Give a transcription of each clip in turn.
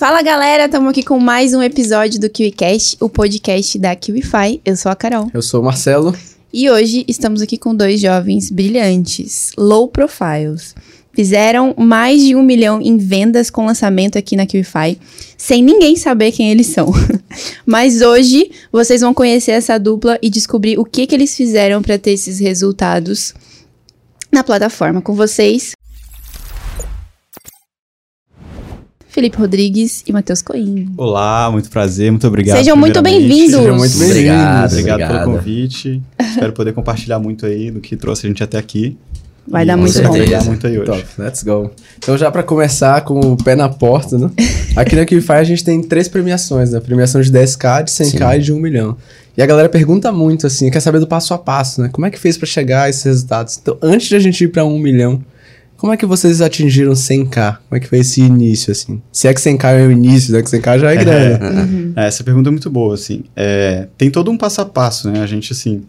Fala galera, estamos aqui com mais um episódio do KiwiCast, o podcast da KiwiFi. Eu sou a Carol. Eu sou o Marcelo. E hoje estamos aqui com dois jovens brilhantes, low profiles. Fizeram mais de um milhão em vendas com lançamento aqui na KiwiFi, sem ninguém saber quem eles são. Mas hoje vocês vão conhecer essa dupla e descobrir o que, que eles fizeram para ter esses resultados na plataforma. Com vocês, Felipe Rodrigues e Matheus Coim. Olá, muito prazer, muito obrigado. Sejam muito bem-vindos. Sejam muito bem-vindos. Obrigado, obrigado pelo convite. Espero poder compartilhar muito aí do que trouxe a gente até aqui. Vai dar muito bom. Vai dar muito aí hoje. Top, let's go. Então já para começar com o pé na porta, né? Aqui na QFI a gente tem três premiações, né? Premiação de 10k, de 100k Sim. e de 1 milhão. E a galera pergunta muito assim, quer saber do passo a passo, né? Como é que fez para chegar a esses resultados? Então, antes de a gente ir para 1 milhão, como é que vocês atingiram 100k? Como é que foi esse início, assim? Se é que 100k é o início, né? Que 100k já é grande. Uhum. É, essa pergunta é muito boa, assim. É, tem todo um passo a passo, né? A gente, assim...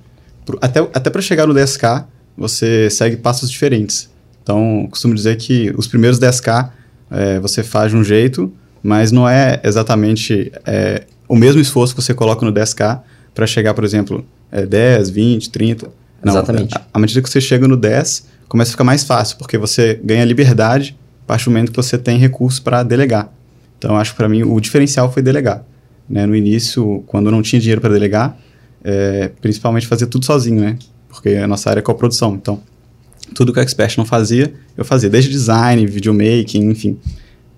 Pro, até até para chegar no 10k, você segue passos diferentes. Então, costumo dizer que os primeiros 10k é, você faz de um jeito, mas não é exatamente é, o mesmo esforço que você coloca no 10k para chegar, por exemplo, é, 10, 20, 30. Não, exatamente. À medida que você chega no 10, começa a ficar mais fácil, porque você ganha liberdade a partir do momento que você tem recursos para delegar. Então, acho que para mim o diferencial foi delegar. Né? No início, quando eu não tinha dinheiro para delegar, é, principalmente fazer tudo sozinho, né? Porque a nossa área é coprodução. Então, tudo que o Expert não fazia, eu fazia, desde design, videomaking, enfim.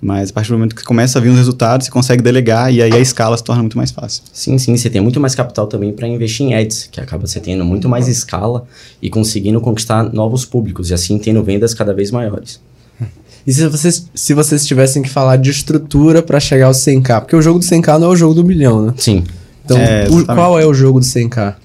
Mas a partir do momento que começa a vir os resultados, você consegue delegar e aí a escala se torna muito mais fácil. Sim, sim, você tem muito mais capital também para investir em ads, que acaba você tendo muito mais escala e conseguindo conquistar novos públicos e assim tendo vendas cada vez maiores. E se vocês, se vocês tivessem que falar de estrutura para chegar ao 100k? Porque o jogo do 100k não é o jogo do milhão, né? Sim. Então, é, o, qual é o jogo do 100k?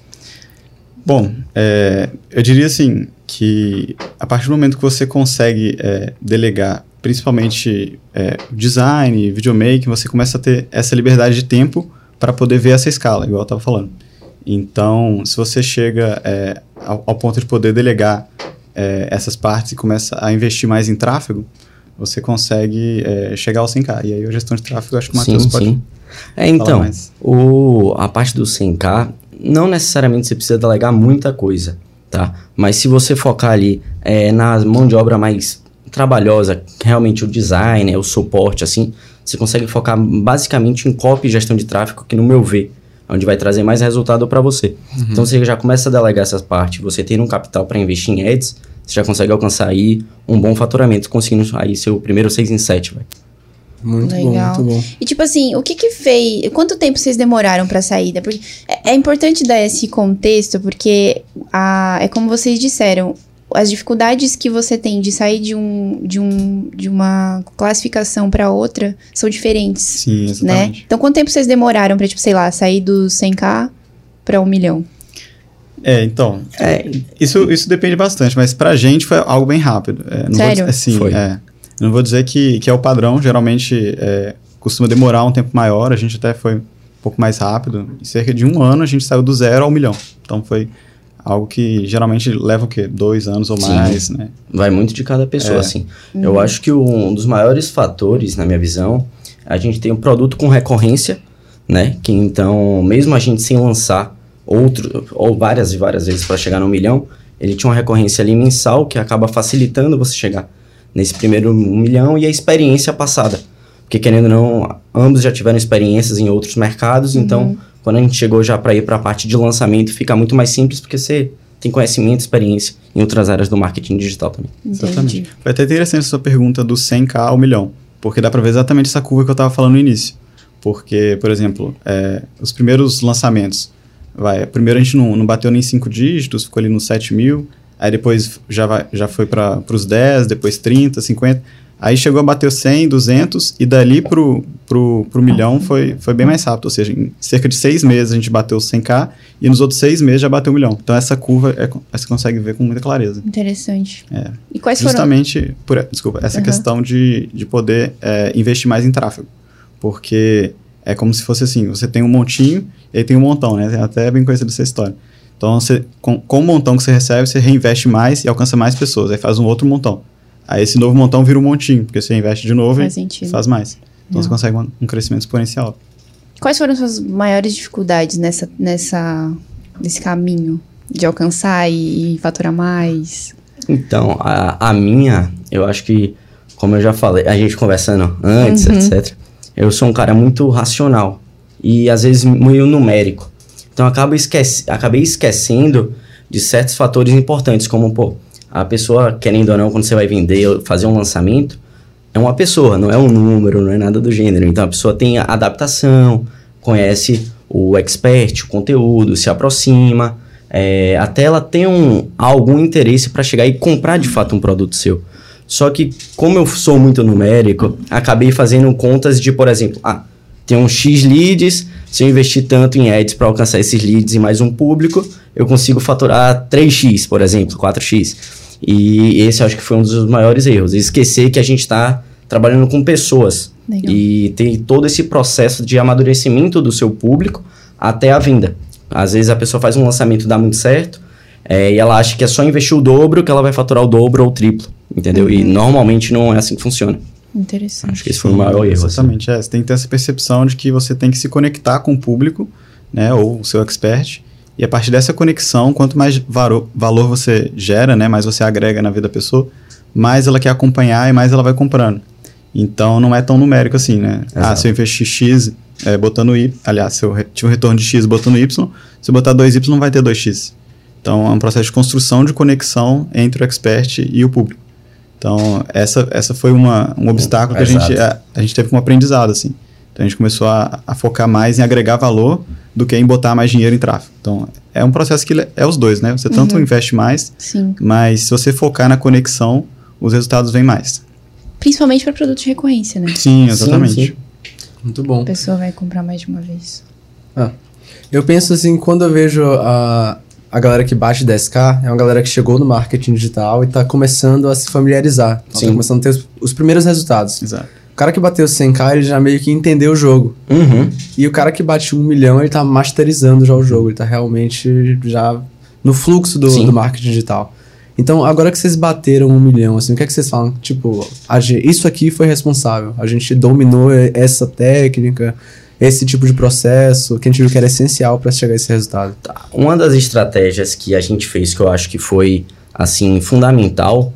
Bom, é, eu diria assim que a partir do momento que você consegue é, delegar principalmente é, design, videomaking, você começa a ter essa liberdade de tempo para poder ver essa escala, igual eu estava falando. Então, se você chega é, ao, ao, ponto de poder delegar é, essas partes e começa a investir mais em tráfego, você consegue é, chegar ao 100k. E aí a gestão de tráfego, acho que o Matheus pode sim. É, então, o, a parte do 100k, não necessariamente você precisa delegar muita coisa, tá? Mas se você focar ali é, na mão de obra mais trabalhosa, realmente o design, o suporte, assim, você consegue focar basicamente em copy e gestão de tráfego, que no meu ver, é onde vai trazer mais resultado para você. Uhum. Então você já começa a delegar essa parte, você tem um capital para investir em ads, você já consegue alcançar aí um bom faturamento, conseguindo aí seu primeiro 6 em 7, vai. Muito Legal. bom, muito bom. E tipo assim, o que que fez... Quanto tempo vocês demoraram pra saída? Porque é, é importante dar esse contexto, porque a, é como vocês disseram, as dificuldades que você tem de sair de, um, de, um, de uma classificação para outra são diferentes. Sim, né? exatamente. Né? Então, quanto tempo vocês demoraram para, tipo, sei lá, sair do 100k para um milhão? É, então, é, isso, isso depende bastante, mas pra gente foi algo bem rápido. É, Sério? Vou, assim, foi. É, não vou dizer que, que é o padrão, geralmente é, costuma demorar um tempo maior, a gente até foi um pouco mais rápido. Em cerca de um ano a gente saiu do zero ao milhão. Então foi algo que geralmente leva o quê? Dois anos ou Sim, mais, né? Vai muito de cada pessoa, é. assim. Uhum. Eu acho que um dos maiores fatores, na minha visão, a gente tem um produto com recorrência, né? Que então, mesmo a gente sem lançar outro, ou várias e várias vezes para chegar no milhão, ele tinha uma recorrência ali mensal que acaba facilitando você chegar nesse primeiro milhão e a experiência passada. Porque querendo ou não, ambos já tiveram experiências em outros mercados, uhum. Quando a gente chegou já para ir para a parte de lançamento, fica muito mais simples porque você tem conhecimento, experiência em outras áreas do marketing digital também. Entendi. Exatamente. Foi até interessante a sua pergunta do 100k ao milhão, porque dá para ver exatamente essa curva que eu estava falando no início. Porque, por exemplo, é, os primeiros lançamentos, vai, primeiro a gente não, não bateu nem 5 dígitos, ficou ali nos 7 mil, aí depois já, vai, já foi para os 10, depois 30, 50. Aí chegou a bater 100, 200 e dali pro, pro, pro milhão foi, foi bem mais rápido. Ou seja, em cerca de seis meses a gente bateu 100k e nos outros seis meses já bateu um milhão. Então essa curva é, você consegue ver com muita clareza. Interessante. É. E quais Justamente foram? por desculpa essa uhum. questão de, de poder é, investir mais em tráfego, porque é como se fosse assim, você tem um montinho e aí tem um montão, né? Tem até bem conhecido essa história. Então você com, com o montão que você recebe você reinveste mais e alcança mais pessoas. Aí faz um outro montão. Aí esse novo montão vira um montinho, porque você investe de novo faz e sentido. faz mais. Então você consegue um, um crescimento exponencial. Quais foram as suas maiores dificuldades nessa, nessa, nesse caminho de alcançar e, e faturar mais? Então, a, a minha, eu acho que, como eu já falei, a gente conversando antes, Uhum. etc., eu sou um cara muito racional e às vezes meio numérico. Então, eu acabo esquece, acabei esquecendo de certos fatores importantes, como, pô, a pessoa, querendo ou não, quando você vai vender fazer um lançamento, é uma pessoa, não é um número, não é nada do gênero. Então, a pessoa tem adaptação, conhece o expert, o conteúdo, se aproxima, é, até ela tem um, algum interesse para chegar e comprar de fato um produto seu. Só que, como eu sou muito numérico, acabei fazendo contas de, por exemplo, ah, tem um X leads, se eu investir tanto em ads para alcançar esses leads e mais um público, eu consigo faturar 3x, por exemplo, 4x. E esse eu acho que foi um dos maiores erros. Esquecer que a gente está trabalhando com pessoas. Legal. E tem todo esse processo de amadurecimento do seu público até a venda. Às vezes a pessoa faz um lançamento dá muito certo é, e ela acha que é só investir o dobro que ela vai faturar o dobro ou o triplo, entendeu? E normalmente não é assim que funciona. Interessante. Acho que esse foi o maior erro. assim. Exatamente, é. Você tem que ter essa percepção de que você tem que se conectar com o público, né, ou o seu expert, e a partir dessa conexão, quanto mais varo- valor você gera, né, mais você agrega na vida da pessoa, mais ela quer acompanhar e mais ela vai comprando. Então não é tão numérico assim, né? Ah, Exato. se eu investir X é, botando Y, aliás, se eu tiver um retorno de X botando Y, se eu botar 2Y não vai ter 2X. Então é um processo de construção de conexão entre o expert e o público. Então, essa, essa foi uma, um obstáculo que a gente, a, a gente teve como aprendizado, assim. Então, a gente começou a, a focar mais em agregar valor do que em botar mais dinheiro em tráfego. Então, é um processo que é os dois, né? Você tanto investe mais, Sim. mas se você focar na conexão, os resultados vêm mais. Principalmente para produtos de recorrência, né? Sim, exatamente. sim. Muito bom. A pessoa vai comprar mais de uma vez. Eu penso assim, quando eu vejo a, a galera que bate 10k, é uma galera que chegou no marketing digital e tá começando a se familiarizar. Ela Sim. Tá começando a ter os, os primeiros resultados. Exato. O cara que bateu 100k, ele já meio que entendeu o jogo. Uhum. E o cara que bate um milhão, ele tá masterizando já o jogo. Ele tá realmente já no fluxo do, do marketing digital. Então, agora que vocês bateram um milhão, assim, o que é que vocês falam? Tipo, a gen- isso aqui foi responsável. A gente dominou essa técnica, esse tipo de processo, que a gente viu que era essencial para chegar a esse resultado. Tá. Uma das estratégias que a gente fez, que eu acho que foi, assim, fundamental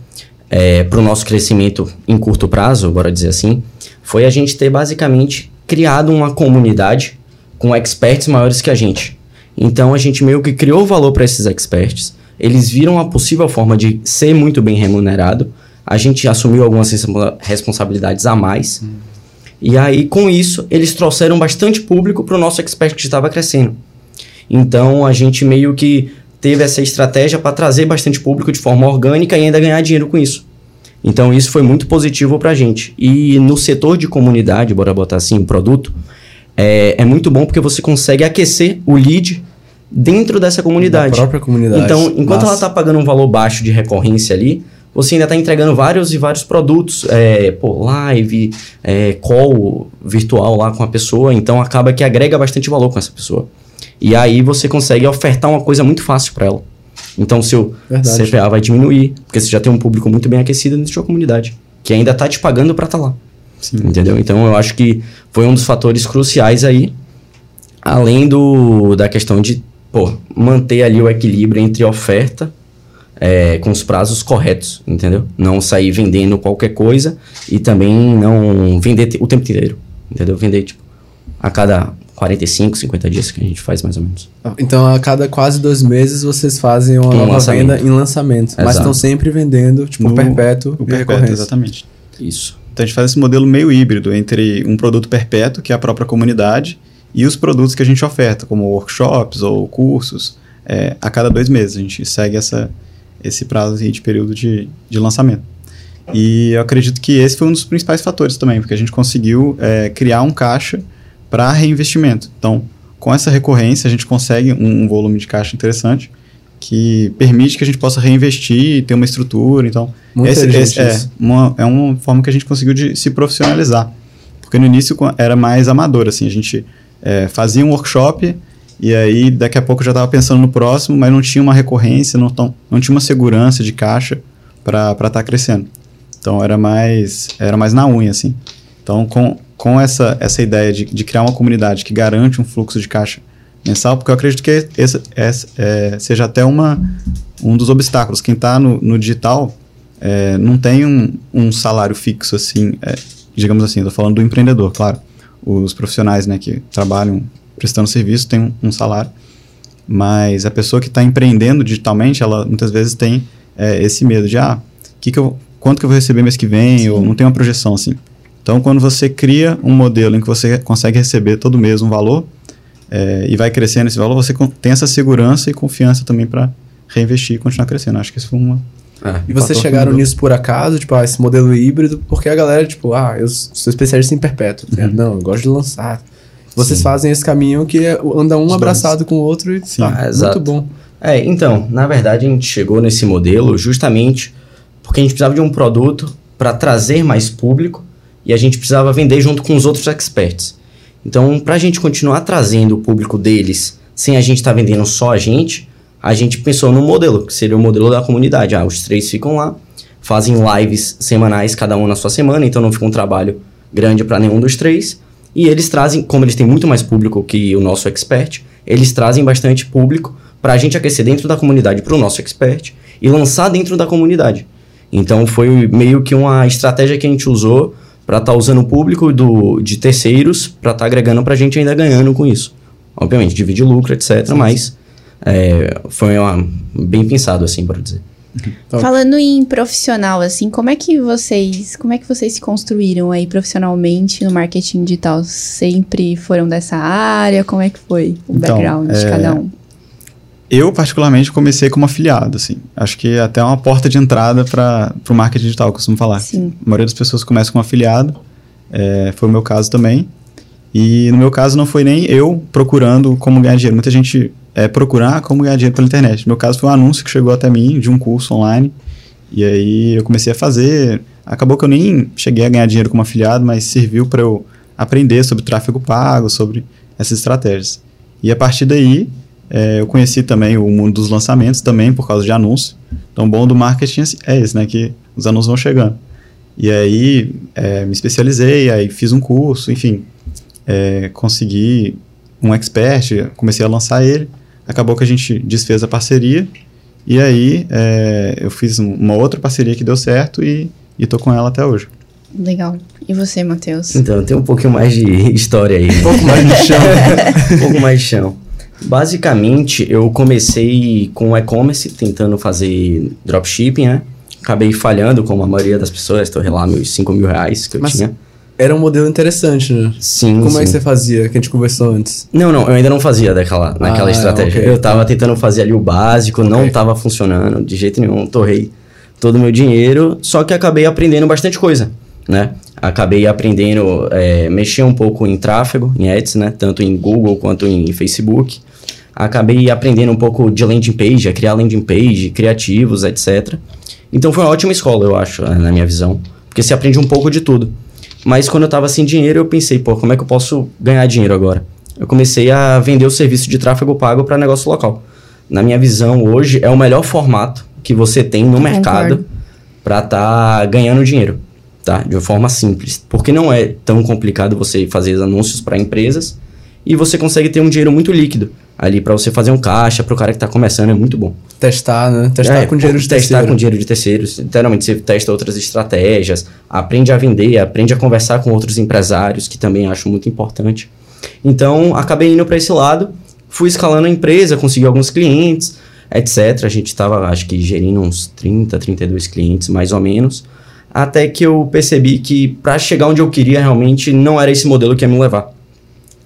para o nosso crescimento em curto prazo, bora dizer assim, foi a gente ter basicamente criado uma comunidade com experts maiores que a gente. Então a gente meio que criou valor para esses experts. Eles viram a possível forma de ser muito bem remunerado. A gente assumiu algumas responsa- responsabilidades a mais. E aí, com isso, eles trouxeram bastante público para o nosso expert que estava crescendo. Então, a gente meio que teve essa estratégia para trazer bastante público de forma orgânica e ainda ganhar dinheiro com isso. Então, isso foi muito positivo para a gente. E no setor de comunidade, bora botar assim, o produto, é, é muito bom porque você consegue aquecer o lead dentro dessa comunidade. Da própria comunidade. Então, enquanto Massa. ela está pagando um valor baixo de recorrência ali, você ainda está entregando vários e vários produtos, é, pô, live, é, call virtual lá com a pessoa, então acaba que agrega bastante valor com essa pessoa. E aí você consegue ofertar uma coisa muito fácil para ela. Então, seu Verdade. CPA vai diminuir, porque você já tem um público muito bem aquecido da sua comunidade, que ainda está te pagando para estar lá. Sim. Entendeu? Então eu acho que foi um dos fatores cruciais aí, além do da questão de pô, manter ali o equilíbrio entre oferta é, com os prazos corretos, entendeu? Não sair vendendo qualquer coisa e também não vender o tempo inteiro, entendeu? Vender tipo a cada 45, 50 dias que a gente faz mais ou menos. Então, a cada quase dois meses, vocês fazem uma Um nova lançamento. venda em lançamento. Mas Exato. estão sempre vendendo, tipo, No- perpétuo O e perpétuo, exatamente. Isso. Então a gente faz esse modelo meio híbrido entre um produto perpétuo, que é a própria comunidade, e os produtos que a gente oferta, como workshops ou cursos, é, a cada dois meses. A gente segue essa, esse prazo aí de período de, de lançamento. E eu acredito que esse foi um dos principais fatores também, porque a gente conseguiu é, criar um caixa para reinvestimento. Então, com essa recorrência, a gente consegue um, um volume de caixa interessante que permite que a gente possa reinvestir e ter uma estrutura. Então, esse, esse é, uma, é uma forma que a gente conseguiu de se profissionalizar. Porque no início era mais amador, assim, a gente é, fazia um workshop e aí daqui a pouco já estava pensando no próximo, mas não tinha uma recorrência, não, tão, não tinha uma segurança de caixa para estar crescendo. Então era mais, era mais na unha, assim. Então com, com essa, essa ideia de, de criar uma comunidade que garante um fluxo de caixa mensal, porque eu acredito que esse, esse é, seja até uma, um dos obstáculos. Quem está no, no digital é, não tem um, um salário fixo, assim, é, digamos assim, estou falando do empreendedor, claro. Os profissionais né, que trabalham prestando serviço têm um, um salário, mas a pessoa que está empreendendo digitalmente, ela muitas vezes tem é, esse medo de, ah, que que eu, quanto que eu vou receber mês que vem, Sim. ou não tem uma projeção assim. Então, quando você cria um modelo em que você consegue receber todo mês um valor é, e vai crescendo esse valor, você tem essa segurança e confiança também para reinvestir e continuar crescendo. Acho que isso foi uma. É, e vocês chegaram nisso por acaso, tipo, ah, esse modelo híbrido, porque a galera, tipo, ah, eu sou especialista em perpétuo. Uhum. Não, eu gosto de lançar. Vocês Sim. fazem esse caminho que é, anda um Os abraçado dois. com o outro e Sim. Ah, muito bom. É, então, na verdade, a gente chegou nesse modelo justamente porque a gente precisava de um produto para trazer mais público e a gente precisava vender junto com os outros experts. Então, para a gente continuar trazendo o público deles sem a gente estar tá vendendo só a gente, a gente pensou num modelo, que seria o modelo da comunidade. Ah, os três ficam lá, fazem lives semanais, cada um na sua semana, então não fica um trabalho grande para nenhum dos três. E eles trazem, como eles têm muito mais público que o nosso expert, eles trazem bastante público para a gente aquecer dentro da comunidade para o nosso expert e lançar dentro da comunidade. Então foi meio que uma estratégia que a gente usou para estar tá usando o público do, de terceiros para estar tá agregando para a gente ainda ganhando com isso. Obviamente, divide lucro, etc. Sim. Mas é, foi uma, bem pensado, assim, para dizer. Então, Falando em profissional, assim, como é que vocês, como é que vocês se construíram aí profissionalmente no marketing digital? Sempre foram dessa área? Como é que foi o então, background é, de cada um? Eu, particularmente, comecei como afiliado, assim. Acho que é até uma porta de entrada para o marketing digital, eu costumo falar. Sim. A maioria das pessoas começa como afiliado. É, foi o meu caso também. E no meu caso não foi nem eu procurando como ganhar dinheiro. Muita gente é procurar como ganhar dinheiro pela internet. No meu caso foi um anúncio que chegou até mim de um curso online. E aí eu comecei a fazer. Acabou que eu nem cheguei a ganhar dinheiro como afiliado, mas serviu para eu aprender sobre tráfego pago, sobre essas estratégias. E a partir daí é, eu conheci também o mundo dos lançamentos também por causa de anúncio. Então, bom do marketing é esse, né? Que os anúncios vão chegando. E aí, é, me especializei, aí fiz um curso, enfim. É, consegui um expert, comecei a lançar ele. Acabou que a gente desfez a parceria. E aí, é, eu fiz uma outra parceria que deu certo e, e tô com ela até hoje. Legal. E você, Matheus? Então, tem um pouquinho mais de história aí. Um pouco mais de chão. um pouco mais de chão. Basicamente, eu comecei com e-commerce, tentando fazer dropshipping, né? Acabei falhando, como a maioria das pessoas, estou lá meus 5 mil reais que eu Mas tinha. Era um modelo interessante, né? Sim. Como sim. é que você fazia, que a gente conversou antes? Não, não, eu ainda não fazia daquela, naquela ah, estratégia. Okay. Eu tava tentando fazer ali o básico, okay. não tava funcionando de jeito nenhum, torrei todo o meu dinheiro, só que acabei aprendendo bastante coisa, né? Acabei aprendendo, é, mexer um pouco em tráfego, em ads, né? Tanto em Google quanto em Facebook acabei aprendendo um pouco de landing page, a criar landing page, criativos, etc. Então foi uma ótima escola, eu acho, na minha visão, porque você aprende um pouco de tudo. Mas quando eu estava sem dinheiro, eu pensei, pô, como é que eu posso ganhar dinheiro agora? Eu comecei a vender o serviço de tráfego pago para negócio local. Na minha visão, hoje é o melhor formato que você tem no eu mercado para estar tá ganhando dinheiro, tá? De uma forma simples, porque não é tão complicado você fazer anúncios para empresas e você consegue ter um dinheiro muito líquido ali para você fazer um caixa para o cara que está começando é muito bom. Testar, né? Testar é, com dinheiro de testar terceiro. com dinheiro de terceiros. Literalmente você testa outras estratégias, aprende a vender, aprende a conversar com outros empresários, que também acho muito importante. Então, acabei indo para esse lado, fui escalando a empresa, consegui alguns clientes, etc. A gente estava, acho que, gerindo uns 30, 32 clientes, mais ou menos. Até que eu percebi que para chegar onde eu queria, realmente, não era esse modelo que ia me levar.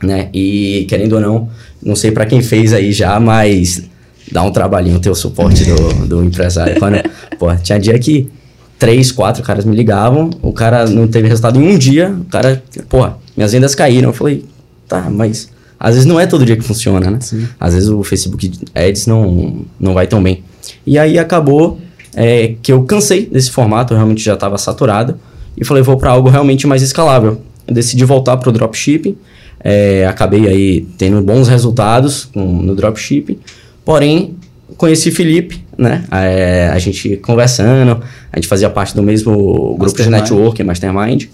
Né? E, querendo ou não, não sei para quem fez aí já, mas dá um trabalhinho ter o suporte do, do empresário. Quando, pô, tinha dia que três, quatro caras me ligavam, o cara não teve resultado em um dia, o cara, pô, minhas vendas caíram. Eu falei, tá, mas às vezes não é todo dia que funciona, né? Sim. Às vezes o Facebook Ads não, não vai tão bem. E aí acabou é, que eu cansei desse formato, eu realmente já estava saturado, e falei, vou para algo realmente mais escalável. Eu decidi voltar para o dropshipping, é, acabei aí tendo bons resultados com, no dropshipping. Porém, conheci Felipe, né? É, a gente conversando, a gente fazia parte do mesmo grupo de networking, Mastermind.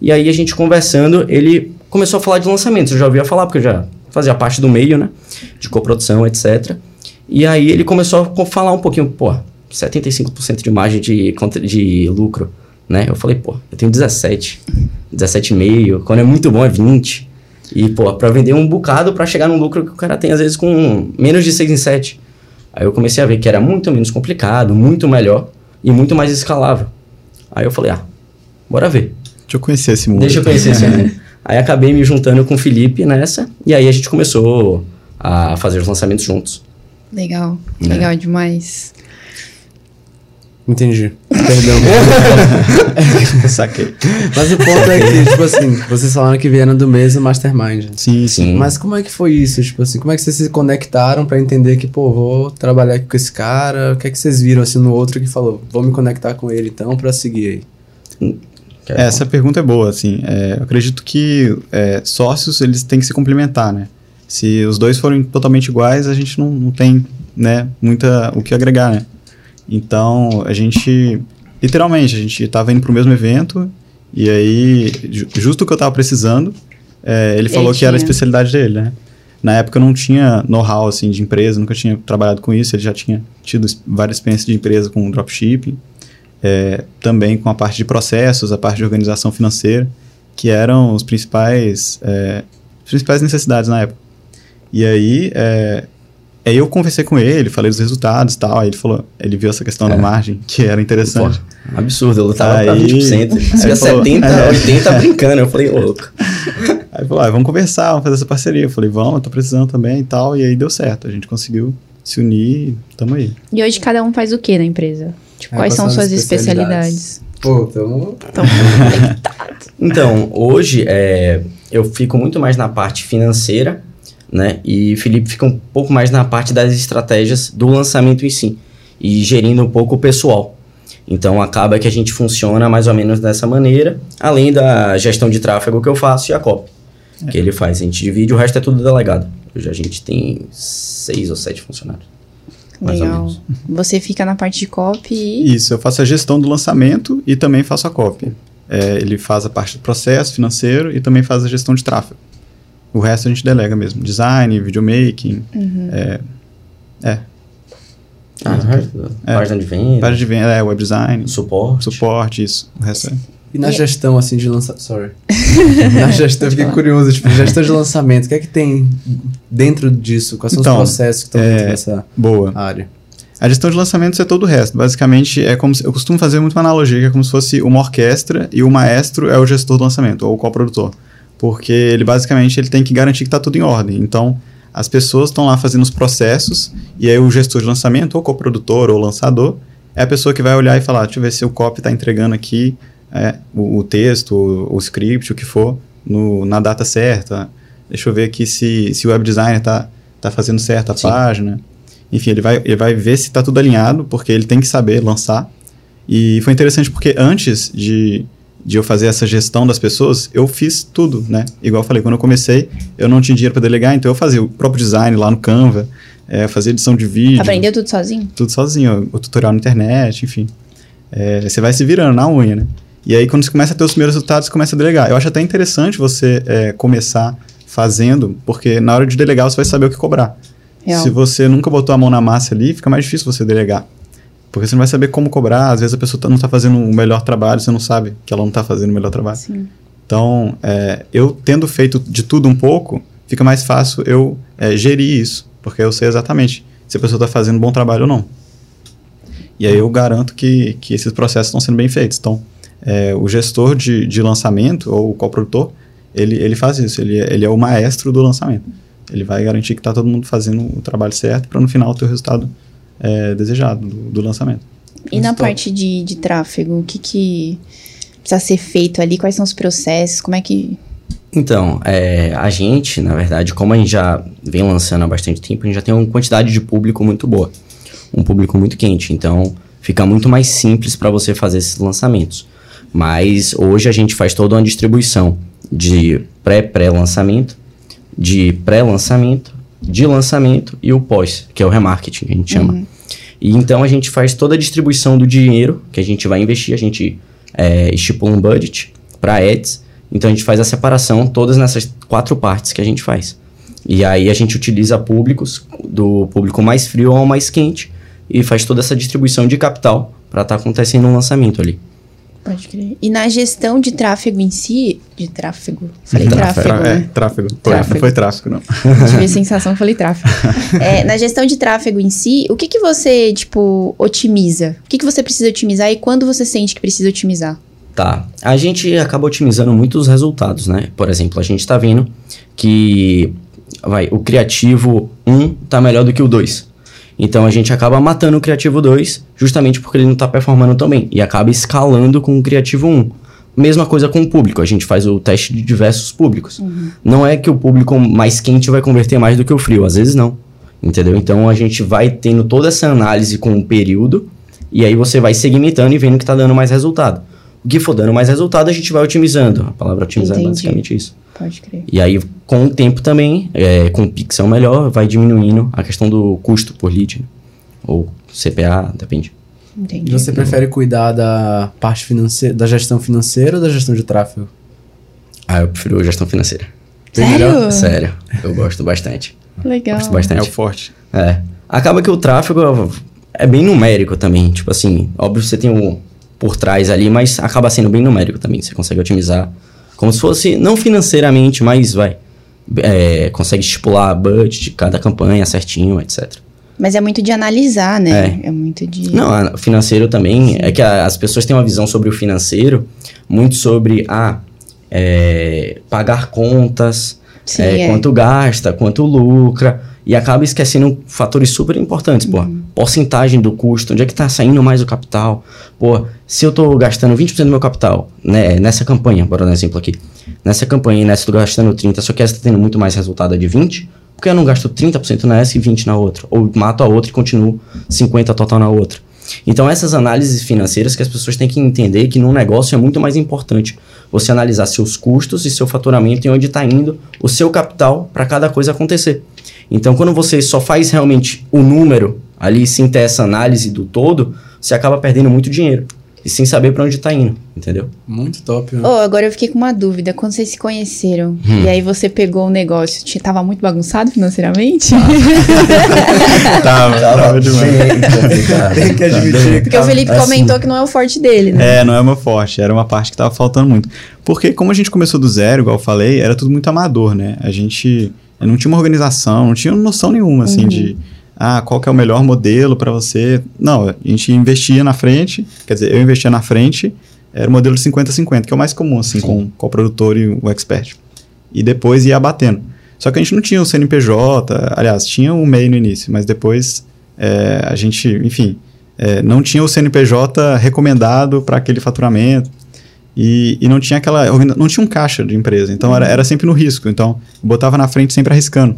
E aí a gente conversando, ele começou a falar de lançamentos. Eu já ouvia falar, porque eu já fazia parte do meio, né? De coprodução, etc. E aí ele começou a falar um pouquinho, pô, 75% de margem de, de lucro, né? Eu falei, pô, eu tenho 17, 17,5, quando é muito bom é 20. E, pô, pra vender um bocado para chegar num lucro que o cara tem, às vezes, com menos de 6 em 7. Aí eu comecei a ver que era muito menos complicado, muito melhor e muito mais escalável. Aí eu falei, ah, bora ver. Deixa eu conhecer esse mundo. Deixa eu conhecer esse mundo. Aí acabei me juntando com o Felipe nessa, e aí a gente começou a fazer os lançamentos juntos. Legal, é. legal demais. Entendi. Perdão. Saquei. Mas o ponto é que, tipo assim, vocês falaram que vieram do mesmo Mastermind. Sim, sim. Mas como é que foi isso? Tipo assim, como é que vocês se conectaram para entender que, pô, vou trabalhar aqui com esse cara? O que é que vocês viram assim no outro que falou, vou me conectar com ele então para seguir aí? É, essa pergunta é boa, assim. É, eu acredito que é, sócios, eles têm que se complementar, né? Se os dois forem totalmente iguais, a gente não, não tem, né, muita o que agregar, né? Então, a gente, literalmente, a gente estava indo para o mesmo evento e aí, justo o que eu estava precisando, é, ele, ele falou tinha. que era a especialidade dele, né? Na época eu não tinha know-how, assim, de empresa, nunca tinha trabalhado com isso, ele já tinha tido várias experiências de empresa com dropshipping, é, também com a parte de processos, a parte de organização financeira, que eram os principais, é, principais necessidades na época. E aí, é, Aí eu conversei com ele, falei dos resultados e tal. Aí ele falou, ele viu essa questão é. da margem, que era interessante. Pô, absurdo, eu lutava aí, pra 20%. Se 70, é. 80 brincando. Eu falei, louco. Aí ele falou, ah, vamos conversar, vamos fazer essa parceria. Eu falei, vamos, eu tô precisando também e tal. E aí deu certo, a gente conseguiu se unir e tamo aí. E hoje cada um faz o que na empresa? Tipo, é, quais são suas especialidades? Pô, tamo... então, hoje é, eu fico muito mais na parte financeira né? E Felipe fica um pouco mais na parte das estratégias do lançamento em si e gerindo um pouco o pessoal. Então acaba que a gente funciona mais ou menos dessa maneira, além da gestão de tráfego que eu faço e a copy é. que ele faz. A gente divide, o resto é tudo delegado. Hoje a gente tem seis ou sete funcionários. Mais Legal. ou menos. Você fica na parte de copy e... Isso, eu faço a gestão do lançamento e também faço a copy. É, ele faz a parte do processo financeiro e também faz a gestão de tráfego. O resto a gente delega mesmo. Design, videomaking. Uhum. É. É. Ah, é. Página de venda. Página de venda, é, web design. Suporte. Suporte, isso. O resto é. E na gestão, assim, de lançamento. Sorry. na gestão, eu fiquei curioso. Tipo, gestão de lançamento, o que é que tem dentro disso? Quais são então, os processos que estão é, dentro dessa boa. área? A gestão de lançamentos é todo o resto. Basicamente, é como se, eu costumo fazer muito uma analogia, que é como se fosse uma orquestra e o maestro é o gestor do lançamento, ou o coprodutor porque ele basicamente ele tem que garantir que está tudo em ordem. Então, as pessoas estão lá fazendo os processos e aí o gestor de lançamento, ou coprodutor, ou lançador, é a pessoa que vai olhar e falar, deixa eu ver se o copy está entregando aqui é, o, o, texto, o, o, script, o que for, no, na data certa. Deixa eu ver aqui se, se o web designer está tá fazendo certo a Sim. página. Enfim, ele vai, ele vai ver se está tudo alinhado, porque ele tem que saber lançar. E foi interessante porque antes de, de eu fazer essa gestão das pessoas, eu fiz tudo, né? Igual eu falei, quando eu comecei, eu não tinha dinheiro para delegar, então eu fazia o próprio design lá no Canva, é, fazia edição de vídeo. Aprendeu tudo sozinho? Tudo sozinho, o, tutorial na internet, enfim. É, você vai se virando na unha, né? E aí, quando você começa a ter os primeiros resultados, você começa a delegar. Eu acho até interessante você é, começar fazendo, porque na hora de delegar você vai saber o que cobrar. Real. Se você nunca botou a mão na massa ali, fica mais difícil você delegar. Porque você não vai saber como cobrar, às vezes a pessoa tá, não está fazendo o melhor trabalho, você não sabe que ela não está fazendo o melhor trabalho. Sim. Então, é, eu tendo feito de tudo um pouco, fica mais fácil eu é, gerir isso, porque eu sei exatamente se a pessoa está fazendo um bom trabalho ou não. E aí eu garanto que, que esses processos estão sendo bem feitos. Então, é, o gestor de, de lançamento, ou o coprodutor, ele, ele faz isso, ele, é, ele é o maestro do lançamento. Ele vai garantir que está todo mundo fazendo o trabalho certo para no final ter o resultado é, desejado do, do, lançamento. E na parte de, de tráfego, o que, que precisa ser feito ali? Quais são os processos? Como é que. Então, é, a gente, na verdade, como a gente já vem lançando há bastante tempo, a gente já tem uma quantidade de público muito boa. Um público muito quente. Então, fica muito mais simples para você fazer esses lançamentos. Mas hoje a gente faz toda uma distribuição de pré-pré-lançamento, de pré-lançamento de lançamento e o pós, que é o remarketing que a gente chama. Uhum. E então a gente faz toda a distribuição do dinheiro que a gente vai investir, a gente é, estipula um budget para ads Então a gente faz a separação todas nessas quatro partes que a gente faz. E aí a gente utiliza públicos, do público mais frio ao mais quente, e faz toda essa distribuição de capital para estar tá acontecendo um lançamento ali. Pode crer. E na gestão de tráfego em si, de tráfego, falei tráfego, tráfego né? É, tráfego. Tráfego. Não foi tráfego, não. Tive a sensação, falei tráfego. É, na gestão de tráfego em si, o que que você, tipo, otimiza? O que que você precisa otimizar e quando você sente que precisa otimizar? Tá. A gente acaba otimizando muito os resultados, né? Por exemplo, a gente está vendo que vai, o criativo 1 tá melhor do que o 2. Então a gente acaba matando o criativo 2 justamente porque ele não está performando tão bem e acaba escalando com o criativo 1. Mesma coisa com o público, a gente faz o teste de diversos públicos. Uhum. Não é que o público mais quente vai converter mais do que o frio, às vezes não. Entendeu? Então a gente vai tendo toda essa análise com o período e aí você vai segmentando e vendo que está dando mais resultado. O que for dando mais resultado, a gente vai otimizando. A palavra otimizar Entendi. é basicamente isso. Pode crer. E aí, com o tempo também, é, com o pixel melhor, vai diminuindo a questão do custo por lead. né? Ou CPA, depende. Entendi. Você prefere cuidar da parte financeira, da gestão financeira ou da gestão de tráfego? Ah, eu prefiro gestão financeira. Sério? Sério, eu gosto bastante. Legal. Gosto É bastante. o forte. É. Acaba que o tráfego é bem numérico também. Tipo assim, óbvio que você tem o por trás ali, mas acaba sendo bem numérico também. Você consegue otimizar como se fosse, não financeiramente, mas vai. é, consegue estipular a budget de cada campanha certinho, etc. Mas é muito de analisar, né? É, muito de. Não, o financeiro também. É que a- as pessoas têm uma visão sobre o financeiro muito sobre ah, é, pagar contas, Sim, é, é. quanto gasta, quanto lucra. E acaba esquecendo fatores super importantes, pô. Uhum. Porcentagem do custo, onde é que tá saindo mais o capital? Pô, se eu tô gastando 20% do meu capital, né, nessa campanha, bora dar um exemplo aqui. Nessa campanha e nessa eu tô gastando 30%, só que essa tá tendo muito mais resultado de 20%, por que eu não gasto 30% nessa e 20% na outra? Ou mato a outra e continuo 50% total na outra? Então, essas análises financeiras que as pessoas têm que entender que num negócio é muito mais importante você analisar seus custos e seu faturamento e onde está indo o seu capital para cada coisa acontecer. Então, quando você só faz realmente o número ali sem ter essa análise do todo, você acaba perdendo muito dinheiro e sem saber para onde está indo, entendeu? Muito top, né? Oh, agora eu fiquei com uma dúvida. Quando vocês se conheceram Hum. e aí você pegou o negócio, tinha- tava muito bagunçado financeiramente? Tava, tava demais. Tem que admitir. Porque o Felipe Assim. comentou que não é o forte dele, né? É, não é uma forte, era uma parte que tava faltando muito. Porque como a gente começou do zero, igual eu falei, era tudo muito amador, né? A gente não tinha uma organização, não tinha noção nenhuma, assim, de ah, qual que é o melhor modelo para você. Não, a gente investia na frente, quer dizer, eu investia na frente, era o modelo de 50-50, que é o mais comum, assim, com, com o produtor e o expert. E depois ia abatendo. Só que a gente não tinha o CNPJ, aliás, tinha o MEI no início, mas depois é, a gente, enfim, é, não tinha o CNPJ recomendado para aquele faturamento e, e não tinha aquela não tinha um caixa de empresa então era, era sempre no risco então botava na frente sempre arriscando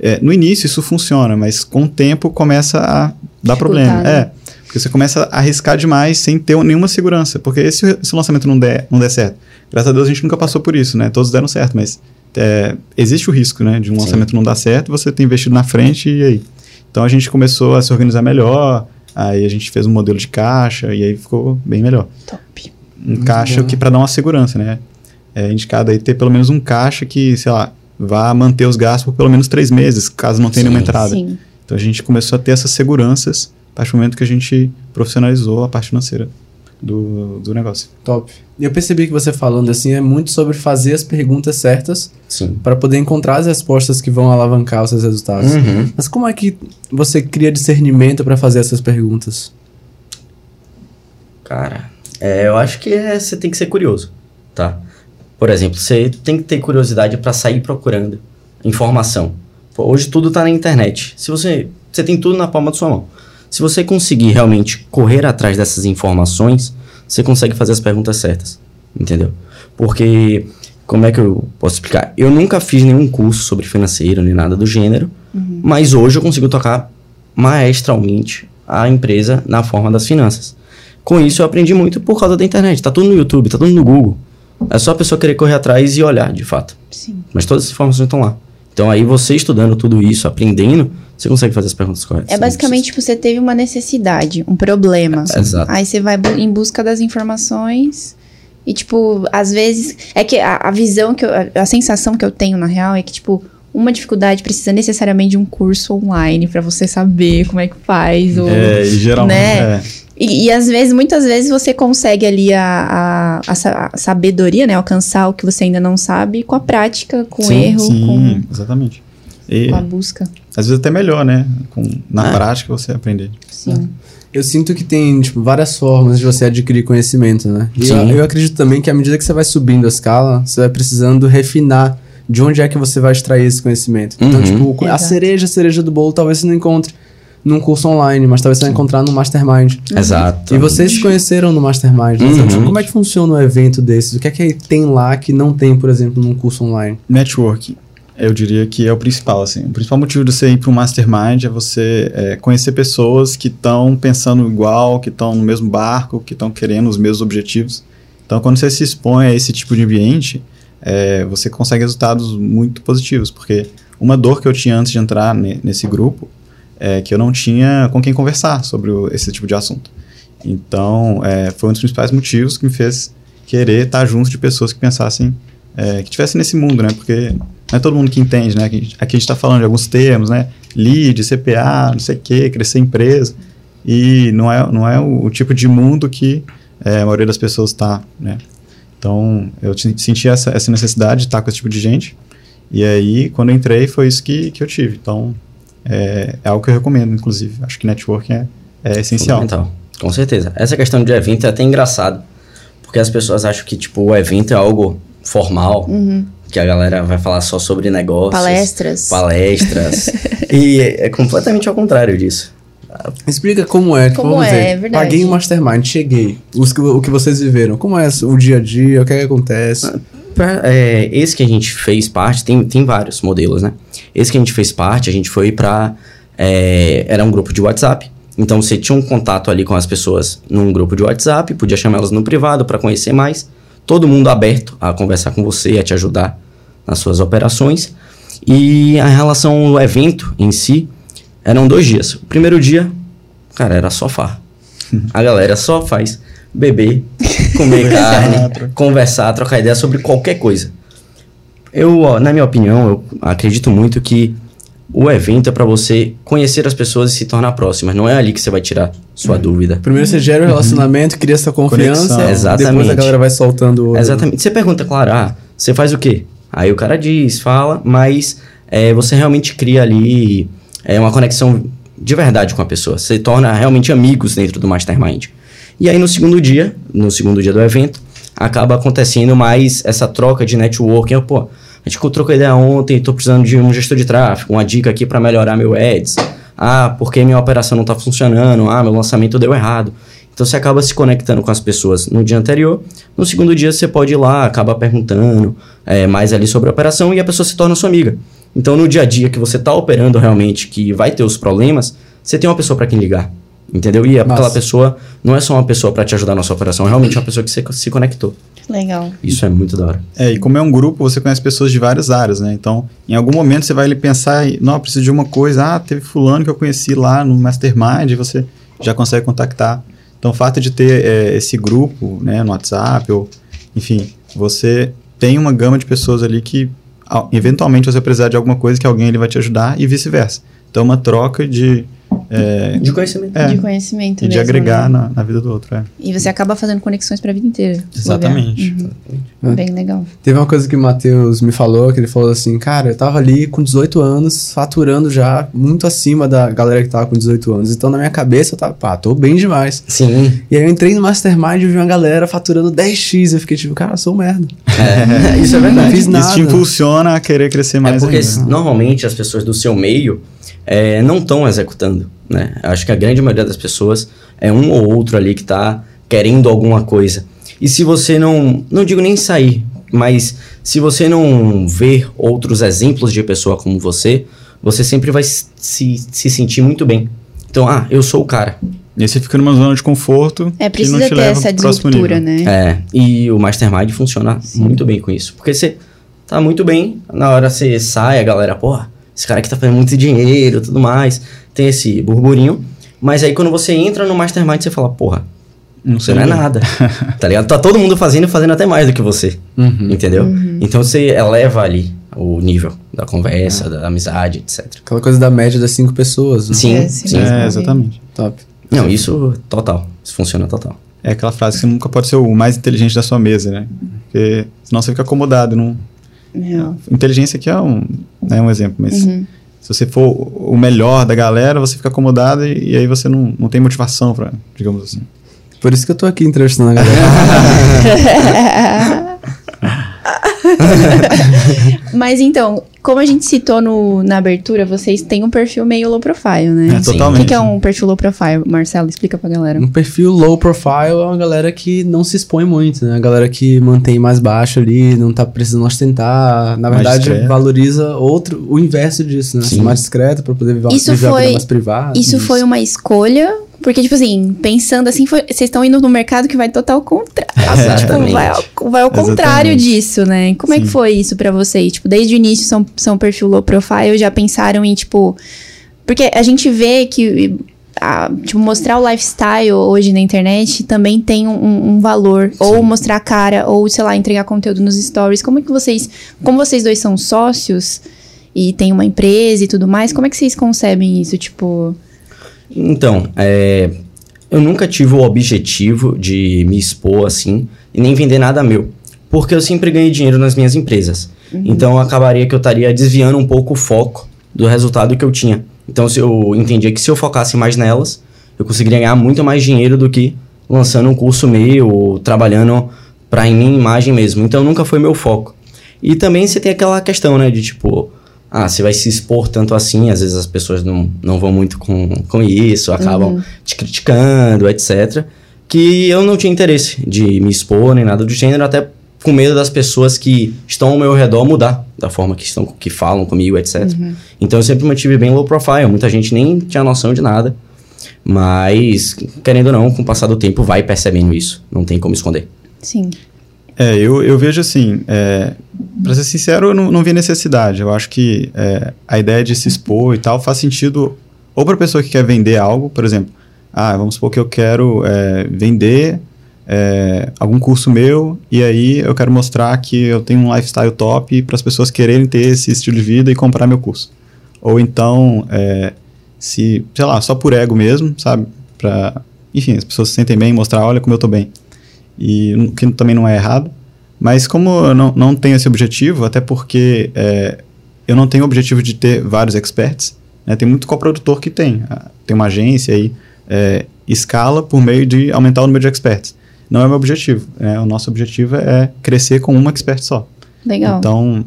É, no início isso funciona mas com o tempo começa a dar problema né? é porque você começa a arriscar demais sem ter nenhuma segurança porque se, o- se o lançamento não der não der certo graças a Deus a gente nunca passou por isso né todos deram certo mas é, existe o risco né de um Sim. lançamento não dar certo você ter investido na frente e aí então a gente começou a se organizar melhor aí a gente fez um modelo de caixa e aí ficou bem melhor Top. Um Muito caixa bom. que para dar uma segurança, né? É indicado aí ter pelo menos um caixa que, sei lá, vá manter os gastos por pelo menos três meses, caso não tenha Sim. nenhuma entrada. Sim. Então a gente começou a ter essas seguranças a partir do momento que a gente profissionalizou a parte financeira do, do negócio. Top. E eu percebi que você falando assim é muito sobre fazer as perguntas certas para poder encontrar as respostas que vão alavancar os seus resultados. Uhum. Mas como é que você cria discernimento para fazer essas perguntas? Cara, é, eu acho que é, você tem que ser curioso, tá? Por exemplo, você tem que ter curiosidade para sair procurando informação. Hoje tudo tá na internet. Se você, você tem tudo na palma da sua mão. Se você conseguir realmente correr atrás dessas informações, você consegue fazer as perguntas certas, entendeu? Porque como é que eu posso explicar? Eu nunca fiz nenhum curso sobre financeiro nem nada do gênero, mas hoje eu consigo tocar maestralmente a empresa na forma das finanças. Com isso eu aprendi muito por causa da internet. Tá tudo no YouTube, tá tudo no Google. É só a pessoa querer correr atrás e olhar, de fato. Sim. Mas todas as informações estão lá. Então aí você estudando tudo isso, aprendendo, você consegue fazer as perguntas corretas. É basicamente, tipo, você teve uma necessidade, um problema. Exato. Aí você vai em busca das informações E, tipo, às vezes. É que a, a visão que eu. A, a sensação que eu tenho, na real, é que, tipo, uma dificuldade precisa necessariamente de um curso online pra você saber como é que faz. Ou, É, e geralmente. né? é. E, e às vezes, muitas vezes, você consegue ali a, a, a sa- a sabedoria, né? Alcançar o que você ainda não sabe com a prática, com o Sim, erro, Sim, exatamente. E com, com a busca. às vezes até melhor, né? Com, na Ah. prática você aprender. Sim. Eu sinto que tem, tipo, várias formas de você adquirir conhecimento, né? E eu, eu acredito também que à medida que você vai subindo a escala, você vai precisando refinar de onde é que você vai extrair esse conhecimento. Então, Uhum. tipo, a Exato. cereja, a cereja do bolo, talvez você não encontre num curso online, mas talvez você vai encontrar no Mastermind. Exato. E vocês se conheceram no Mastermind. né? Então, Uhum. como é que funciona um evento desses? O que é que tem lá que não tem, por exemplo, num curso online? Networking, eu diria que é o principal, assim. O principal motivo de você ir para um mastermind é você é, conhecer pessoas que estão pensando igual, que estão no mesmo barco, que estão querendo os mesmos objetivos. Então, quando você se expõe a esse tipo de ambiente, é, você consegue resultados muito positivos, porque uma dor que eu tinha antes de entrar ne- nesse grupo é que eu não tinha com quem conversar sobre o- esse tipo de assunto. Então, é, foi um dos principais motivos que me fez querer estar junto de pessoas que pensassem, é, que estivessem nesse mundo, né? Porque não é todo mundo que entende, né? Aqui, a gente está falando de alguns termos, né? Lead, CPA, não sei o quê, crescer empresa. E não é, não é o, o tipo de mundo que é, a maioria das pessoas está, né? Então, eu ti- senti essa, essa necessidade de estar com esse tipo de gente. E aí, quando entrei, foi isso que, que eu tive. Então, é, é algo que eu recomendo, inclusive. Acho que networking é, é essencial. Fundamental. Com certeza. Essa questão de evento é até engraçado. Porque as pessoas acham que, tipo, o evento é algo formal. Que a galera vai falar só sobre negócios. Palestras. Palestras. e é é completamente ao contrário disso. Explica como é. Como vamos é, dizer, é verdade. Paguei um Mastermind, cheguei. Os que- o que vocês viveram. Como é o dia a dia? O que é que acontece? É, esse que a gente fez parte, tem, tem vários modelos, né? Esse que a gente fez parte, a gente foi pra. é, era um grupo de WhatsApp. Então você tinha um contato ali com as pessoas num grupo de WhatsApp, podia chamá-las no privado para conhecer mais. Todo mundo aberto a conversar com você, a te ajudar nas suas operações. E a relação ao evento em si, eram dois dias. O primeiro dia, cara, era só farra. A galera só faz beber, comer carne, conversar, trocar ideia sobre qualquer coisa. Eu, ó, na minha opinião, eu acredito muito que o evento é para você conhecer as pessoas e se tornar próximas. Não é ali que você vai tirar sua dúvida. Primeiro você gera o relacionamento, cria essa confiança. Conexão. Depois a Exatamente. galera vai soltando o. Exatamente. Você pergunta, claro, ah, você faz o quê? Aí o cara diz, fala, mas é, você realmente cria ali é, uma conexão de verdade com a pessoa. Você torna realmente amigos dentro do Mastermind. E aí no segundo dia, no segundo dia do evento, acaba acontecendo mais essa troca de networking. Eu, pô, a gente trocou ideia ontem, tô precisando de um gestor de tráfego, uma dica aqui para melhorar meu ads. Ah, porque minha operação não tá funcionando? Ah, meu lançamento deu errado. Então você acaba se conectando com as pessoas no dia anterior. No segundo dia você pode ir lá, acaba perguntando é, mais ali sobre a operação e a pessoa se torna sua amiga. Então no dia a dia que você está operando realmente, que vai ter os problemas, você tem uma pessoa para quem ligar. Entendeu? E aquela Massa. pessoa não é só uma pessoa para te ajudar na sua operação, é realmente uma pessoa que você se conectou. Legal. Isso é muito da hora. É, e como é um grupo, você conhece pessoas de várias áreas, né? Então, em algum momento você vai ali pensar, não, eu preciso de uma coisa, ah, teve fulano que eu conheci lá no Mastermind, e você já consegue contactar. Então, o fato de ter é, esse grupo, né, no WhatsApp, ou, enfim, você tem uma gama de pessoas ali que, eventualmente, você precisar de alguma coisa que alguém ele vai te ajudar e vice-versa. Então, uma troca de, é, De conhecimento. É. De conhecimento e de mesmo, agregar né? na, na vida do outro. É. E você acaba fazendo conexões pra vida inteira. Exatamente. Uhum. Bem legal. Teve uma coisa que o Matheus me falou, que ele falou assim, cara, eu tava ali com 18 anos, faturando já muito acima da galera que tava com 18 anos. Então, na minha cabeça, eu tava, pá, tô bem demais. Sim. E aí eu entrei no Mastermind e vi uma galera faturando 10x. Eu fiquei tipo, cara, eu sou um merda. É, isso é Não verdade. fiz Isso nada. te impulsiona a querer crescer mais é porque ainda. normalmente as pessoas do seu meio é, não estão executando, né? Acho que a grande maioria das pessoas é um ou outro ali que está querendo alguma coisa. E se você não, não digo nem sair, mas se você não ver outros exemplos de pessoa como você, você sempre vai se, se sentir muito bem. Então, ah, eu sou o cara. E aí você fica numa zona de conforto É, que não precisa te ter leva essa disruptura, né? É, e o Mastermind funciona muito bem com isso. Porque você tá muito bem, na hora você sai, a galera, porra, esse cara aqui tá fazendo muito dinheiro tudo mais. Tem esse burburinho. Mas aí quando você entra no Mastermind, você fala, porra, Não você sei não é nada. tá ligado? Tá todo mundo fazendo e fazendo até mais do que você. Uhum. Entendeu? Então você eleva ali o nível da conversa, Ah. da amizade, etc. Aquela coisa da média das cinco pessoas. né? Sim, É, sim. sim. É, exatamente. Top. Não, isso total. Isso funciona total. É aquela frase que você nunca pode ser o mais inteligente da sua mesa, né? Porque senão você fica acomodado. Não... Real. Inteligência aqui é um, é um exemplo, mas Uhum. se você for o melhor da galera, você fica acomodado e, e aí você não, não tem motivação pra, digamos assim. Por isso que eu tô aqui entrevistando a galera. Mas então, como a gente citou no, na abertura, vocês têm um perfil meio low profile, né? É, O totalmente. que, que é um perfil low profile? Marcelo, explica pra galera. um perfil low profile é uma galera que não se expõe muito, né? A galera que mantém mais baixo ali, não tá precisando ostentar. Na Mais verdade, discreto. valoriza outro, o inverso disso, né? Sim. Mais discreto pra poder viver, Isso viver foi- mais privada. Isso foi uma escolha? Porque, tipo assim, pensando assim, vocês estão indo no mercado que vai total contrário. tipo, Exatamente. vai ao, vai ao contrário disso, né? Como é que Sim. foi isso pra vocês? Tipo, desde o início são, são perfil low profile, já pensaram em, tipo... Porque a gente vê que... a- tipo, mostrar o lifestyle hoje na internet também tem um, um valor. Ou mostrar a cara, ou, sei lá, entregar conteúdo nos stories. Como é que vocês... Como vocês dois são sócios e tem uma empresa e tudo mais, como é que vocês concebem isso? Tipo... Então, é, eu nunca tive o objetivo de me expor assim e nem vender nada meu. Porque eu sempre ganhei dinheiro nas minhas empresas. Então acabaria que eu estaria desviando um pouco o foco do resultado que eu tinha. Então se eu entendia que se eu focasse mais nelas, eu conseguiria ganhar muito mais dinheiro do que lançando um curso meu ou trabalhando para minha imagem mesmo. Então nunca foi meu foco. E também você tem aquela questão, né, de tipo, ah, você vai se expor tanto assim, às vezes as pessoas não, não vão muito com, com isso, acabam te criticando, etc. Que eu não tinha interesse de me expor nem nada do gênero, até com medo das pessoas que estão ao meu redor mudar da forma que estão que falam comigo, etc. Então eu sempre mantive bem low profile, muita gente nem tinha noção de nada. Mas, querendo ou não, com o passar do tempo vai percebendo isso, não tem como esconder. Sim. É, eu, eu vejo assim, é, pra ser sincero, eu não, não vi necessidade. Eu acho que é, a ideia de se expor e tal faz sentido ou pra pessoa que quer vender algo, por exemplo, ah, vamos supor que eu quero é, vender é, algum curso meu e aí eu quero mostrar que eu tenho um lifestyle top para as pessoas quererem ter esse estilo de vida e comprar meu curso. Ou então, é, se, sei lá, só por ego mesmo, sabe? Pra, enfim, as pessoas se sentem bem, mostrar, olha como eu tô bem e o que também não é errado. Mas como eu não, não tenho esse objetivo, até porque é, eu não tenho o objetivo de ter vários experts, né? tem muito coprodutor que tem. Ah, Tem uma agência aí, é, escala por meio de aumentar o número de experts. Não é meu objetivo. né? O nosso objetivo é crescer com uma expert só. Legal. Então,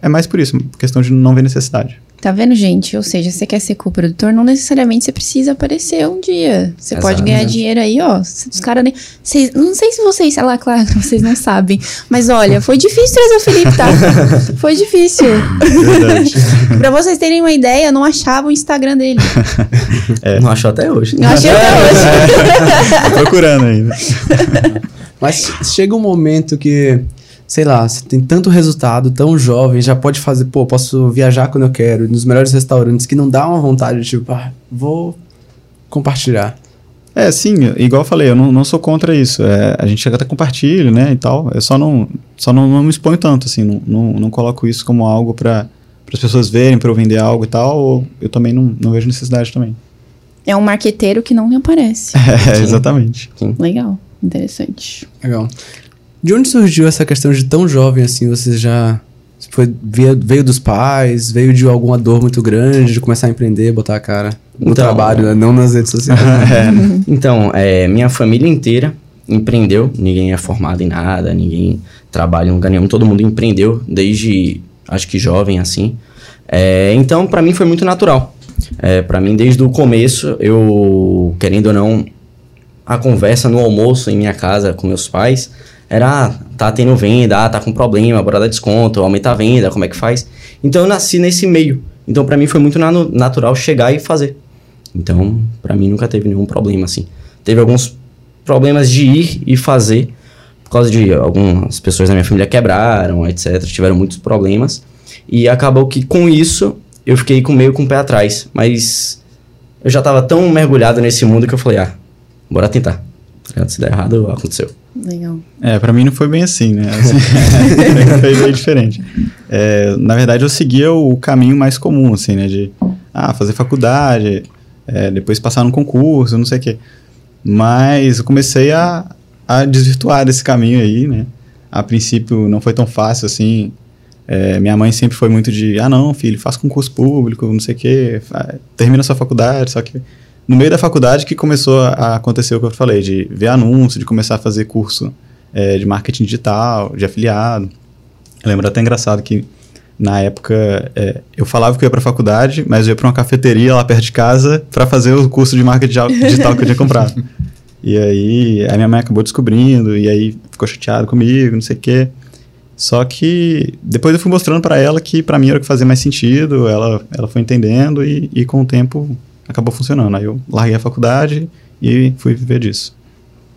é mais por isso, questão de não ver necessidade. Tá vendo, gente? Ou seja, você quer ser co-produtor, não necessariamente você precisa aparecer um dia. Você pode Exato. ganhar dinheiro aí, ó. Os caras nem. Vocês, não sei se vocês, sei lá, claro, vocês não sabem. Mas olha, foi difícil trazer o Felipe, tá? Foi difícil. Verdade. pra vocês terem uma ideia, eu não achava o Instagram dele. Não achou até hoje. Eu achei até hoje. Tô procurando ainda. Mas chega um momento que, sei lá, você tem tanto resultado, tão jovem, já pode fazer, pô, posso viajar quando eu quero, nos melhores restaurantes, que não dá uma vontade de, tipo, ah, vou compartilhar. É, sim, igual eu falei, eu não, não sou contra isso. É, a gente até compartilha, né, e tal. Eu só não, só não, não me exponho tanto, assim, não, não, não coloco isso como algo para as pessoas verem, para eu vender algo e tal, ou eu também não, não vejo necessidade também. É um marqueteiro que não aparece. É, Sim. exatamente. Legal. Interessante. Legal. De onde surgiu essa questão de tão jovem assim? Você já foi, veio, veio dos pais? Veio de alguma dor muito grande de começar a empreender, botar a cara no Então- trabalho, né? não nas redes sociais? Então, é, minha família inteira empreendeu, ninguém é formado em nada, ninguém trabalha em lugar nenhum, todo mundo empreendeu desde, acho que jovem assim. É, então, pra mim foi muito natural. É, para mim, desde o começo, eu, querendo ou não, a conversa no almoço em minha casa com meus pais era, ah, tá tendo venda, ah, tá com problema, bora dar desconto, aumenta a venda, como é que faz? Então, eu nasci nesse meio. Então, pra mim foi muito natural chegar e fazer. Então, pra mim nunca teve nenhum problema assim. Teve alguns problemas de ir e fazer por causa de algumas pessoas da minha família quebraram, etc, tiveram muitos problemas e acabou que com isso eu fiquei com meio com o pé atrás, mas eu já tava tão mergulhado nesse mundo que eu falei, ah, bora tentar. Se der errado, aconteceu. Legal. É, pra mim não foi bem assim, né? Assim, foi bem diferente. É, na verdade, eu seguia o caminho mais comum, assim, né? De ah, fazer faculdade, é, depois passar num concurso, não sei o quê. Mas eu comecei a, a desvirtuar desse caminho aí, né? A princípio não foi tão fácil assim. É, minha mãe sempre foi muito de, ah não, filho, faça concurso público, não sei o quê, termina sua faculdade, só que no meio da faculdade que começou a acontecer o que eu falei, de ver anúncio, de começar a fazer curso é, de marketing digital, de afiliado. Eu lembro até engraçado que na época é, eu falava que eu ia para a faculdade, mas eu ia para uma cafeteria lá perto de casa para fazer o curso de marketing digital que eu tinha comprado. E aí a minha mãe acabou descobrindo e aí ficou chateada comigo, não sei o quê. Só que depois eu fui mostrando para ela que para mim era o que fazia mais sentido, ela, ela foi entendendo e, e com o tempo acabou funcionando. Aí eu larguei a faculdade e fui viver disso.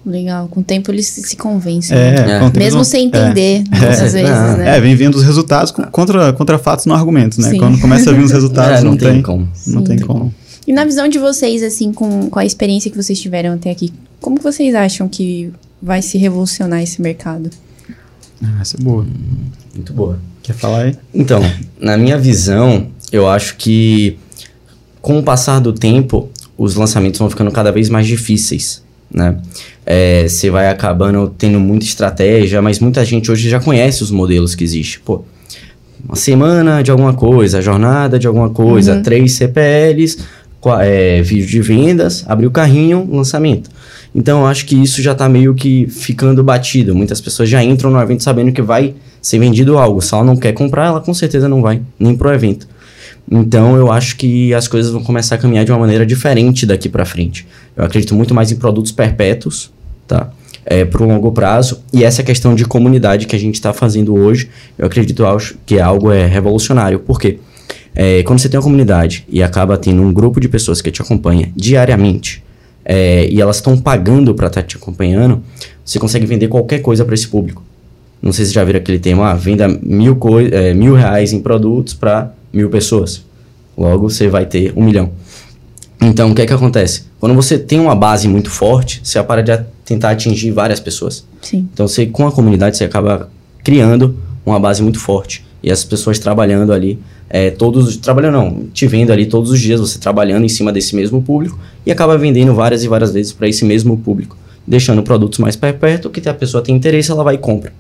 Legal. Com o tempo eles se convencem. É, né? é. Mesmo sem entender, é. muitas é. vezes, é. né? É, vem vindo os resultados contra, contra fatos, não argumentos, né? Sim. Quando começa a vir os resultados, não, não, tem, como. Não tem como. E na visão de vocês, assim, com, com a experiência que vocês tiveram até aqui, como vocês acham que vai se revolucionar esse mercado? Ah, essa é boa. Muito boa. Quer falar aí? Então, na minha visão, eu acho que com o passar do tempo, os lançamentos vão ficando cada vez mais difíceis, né? É, você vai acabando tendo muita estratégia, mas muita gente hoje já conhece os modelos que existem. Pô, uma semana de alguma coisa, jornada de alguma coisa, uhum. três CPLs, é, vídeo de vendas, abrir o carrinho, lançamento. Então eu acho que isso já está meio que ficando batido. Muitas pessoas já entram no evento sabendo que vai ser vendido algo. Se ela não quer comprar, ela com certeza não vai nem pro evento. Então eu acho que as coisas vão começar a caminhar de uma maneira diferente daqui para frente. Eu acredito muito mais em produtos perpétuos, tá? É, para o longo prazo. E essa questão de comunidade que a gente está fazendo hoje, eu acredito que é algo é, revolucionário. Por quê? É, quando você tem uma comunidade e acaba tendo um grupo de pessoas que te acompanha diariamente é, e elas estão pagando para estar tá te acompanhando, você consegue vender qualquer coisa para esse público. Não sei se já viram aquele tema, ah, venda mil, é, mil reais em produtos para mil pessoas. Logo, você vai ter um milhão. Então, o que é que acontece? Quando você tem uma base muito forte, você para de tentar atingir várias pessoas. Sim. Então, você, com a comunidade, você acaba criando uma base muito forte. E as pessoas trabalhando ali, é, todos... Trabalhando não, te vendo ali todos os dias, você trabalhando em cima desse mesmo público e acaba vendendo várias e várias vezes para esse mesmo público. Deixando produtos mais perto, que a pessoa tem interesse, ela vai e compra.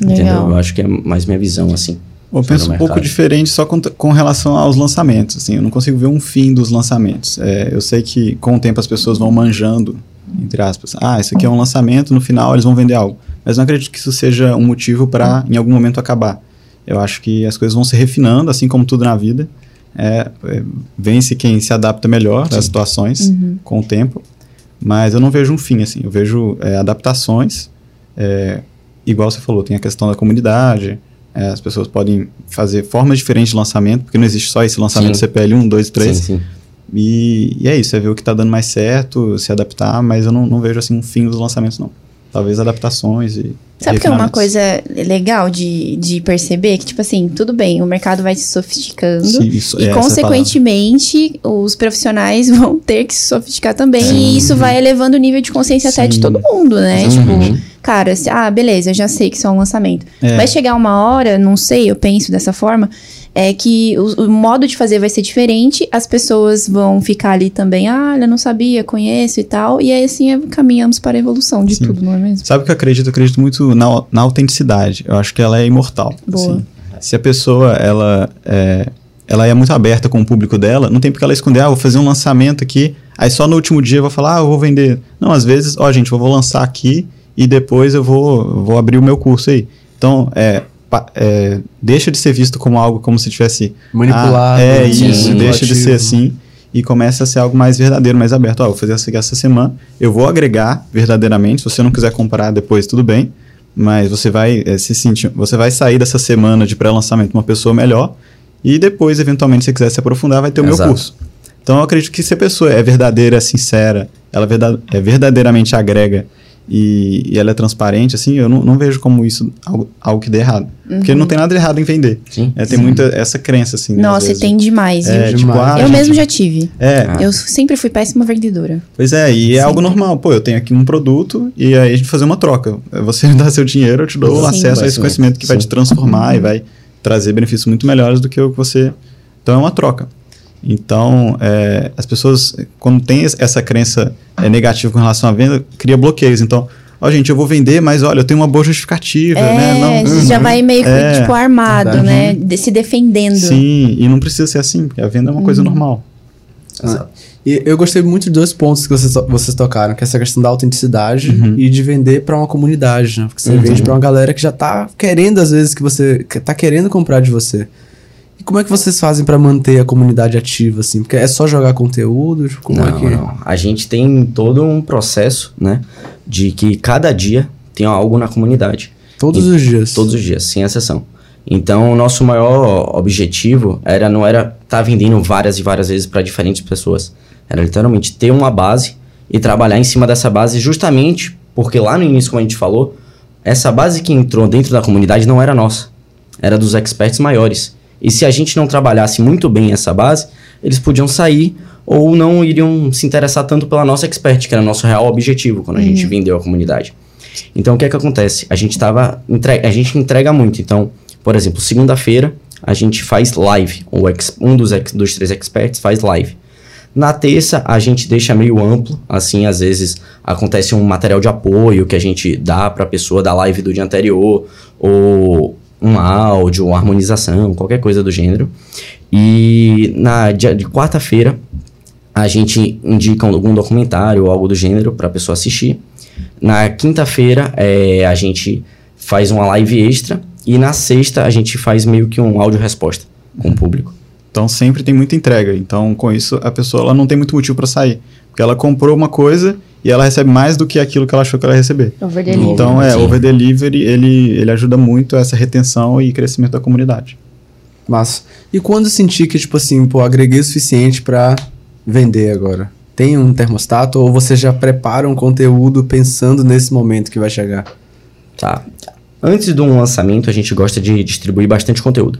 Legal. Entendeu? Eu acho que é mais minha visão, assim. Eu penso um pouco diferente só com, com, relação aos lançamentos. Assim, eu não consigo ver um fim dos lançamentos. É, eu sei que com o tempo as pessoas vão manjando, entre aspas. Ah, isso aqui é um lançamento, no final eles vão vender algo. Mas não acredito que isso seja um motivo para em algum momento acabar. Eu acho que as coisas vão se refinando, assim como tudo na vida. É, é, vence quem se adapta melhor Sim. às situações uhum. com o tempo. Mas eu não vejo um fim, assim. Eu vejo é, adaptações. É, igual você falou, tem a questão da comunidade é, as pessoas podem fazer formas diferentes de lançamento, porque não existe só esse lançamento sim. CPL 1, 2, 3. Sim, sim. E, e, é isso, é ver o que está dando mais certo, se adaptar, mas eu não, não vejo assim um fim dos lançamentos, não. Talvez adaptações e. Sabe que é uma coisa legal de, de perceber? Que, tipo assim, tudo bem, o mercado vai se sofisticando. Sim, isso, e, é consequentemente, os profissionais vão ter que se sofisticar também. Sim. E isso vai elevando o nível de consciência Sim. até de todo mundo, né? Uhum. Tipo, cara, ah, beleza, eu já sei que isso é um lançamento. É. Vai chegar uma hora, não sei, eu penso dessa forma, é que o, o, modo de fazer vai ser diferente, as pessoas vão ficar ali também, ah, eu não sabia, conheço e tal, e aí assim caminhamos para a evolução de Sim. tudo, não é mesmo? Sabe o que eu acredito? Eu acredito muito na, na autenticidade. Eu acho que ela é imortal. Boa. Assim. Se a pessoa, ela é, ela é muito aberta com o público dela, não tem porque ela esconder, ah, vou fazer um lançamento aqui, aí só no último dia eu vou falar, ah, eu vou vender. Não, às vezes, ó, gente, eu vou lançar aqui e depois eu vou, vou abrir o meu curso aí. Então, é, é, deixa de ser visto como algo como se tivesse manipulado. Ah, é isso, deixa de ser assim e começa a ser algo mais verdadeiro, mais aberto. Ó, vou fazer essa, essa semana, eu vou agregar verdadeiramente. Se você não quiser comprar depois, tudo bem, mas você vai é, se sentir, você vai sair dessa semana de pré-lançamento uma pessoa melhor e depois, eventualmente, se você quiser se aprofundar, vai ter o Exato. meu curso. Então, eu acredito que se a pessoa é verdadeira, sincera, ela é verdadeiramente agrega e, e ela é transparente, assim, eu não, não vejo como isso algo, algo que dê errado. Porque não tem nada de errado em vender. Sim. É, tem muita essa crença, assim. às Nossa, e vezes. tem demais, viu? É, tipo, demais. ah, eu gente- mesmo já tive. É, Ah. Eu sempre fui péssima vendedora. Pois é, e é Sim. algo normal. Pô, eu tenho aqui um produto e aí a gente fazer uma troca. Você me dá seu dinheiro, eu te dou Sim. acesso a esse Sim. conhecimento que vai te Sim. transformar e vai trazer benefícios muito melhores do que o que você. Então é uma troca. Então, é, as pessoas, quando tem es- essa crença é, negativa com relação à venda, cria bloqueios. Então, ó, gente, eu vou vender, mas olha, eu tenho uma boa justificativa, É, né? Não, você já vai meio que, É, tipo, armado, verdade. né? De- se defendendo. Sim, e não precisa ser assim, porque a venda é uma Uhum. coisa normal. Ah, E eu gostei muito de dois pontos que vocês, vocês tocaram, que é essa questão da autenticidade Uhum. e de vender pra uma comunidade, né? Porque você Uhum. vende pra uma galera que já tá querendo, às vezes, que você que tá querendo comprar de você. E como é que vocês fazem pra manter a comunidade ativa, assim? Porque é só jogar conteúdo? Tipo, Como não, é que. não. A gente tem todo um processo, né? De que cada dia tem algo na comunidade. Todos os dias. Todos os dias, sem exceção. Então, o nosso maior objetivo era não era estar tá vendendo várias e várias vezes para diferentes pessoas. Era literalmente ter uma base e trabalhar em cima dessa base justamente porque lá no início, como a gente falou, essa base que entrou dentro da comunidade não era nossa. Era dos experts maiores. E se a gente não trabalhasse muito bem essa base, eles podiam sair ou não iriam se interessar tanto pela nossa expert, que era o nosso real objetivo quando a gente vendeu a comunidade. Então, o que é que acontece? A gente tava entre- a gente entrega muito. Então, por exemplo, segunda-feira a gente faz live. O ex- um dos, ex- dos três experts faz live. Na terça a gente deixa meio amplo, assim, às vezes acontece um material de apoio que a gente dá para a pessoa da live do dia anterior, ou um áudio, uma harmonização, qualquer coisa do gênero. E na dia de quarta-feira a gente indica algum documentário ou algo do gênero para a pessoa assistir. Na quinta-feira é, a gente faz uma live extra e na sexta a gente faz meio que um áudio resposta com o público. Então sempre tem muita entrega. Então com isso a pessoa ela não tem muito motivo para sair, porque ela comprou uma coisa e ela recebe mais do que aquilo que ela achou que ela ia receber. Over delivery. Então é, over delivery ele, ele ajuda muito essa retenção e crescimento da comunidade. Mas. E quando sentir que, tipo assim, pô, agreguei o suficiente pra vender agora? Tem um termostato ou você já prepara um conteúdo pensando nesse momento que vai chegar? Tá. Antes de um lançamento, a gente gosta de distribuir bastante conteúdo.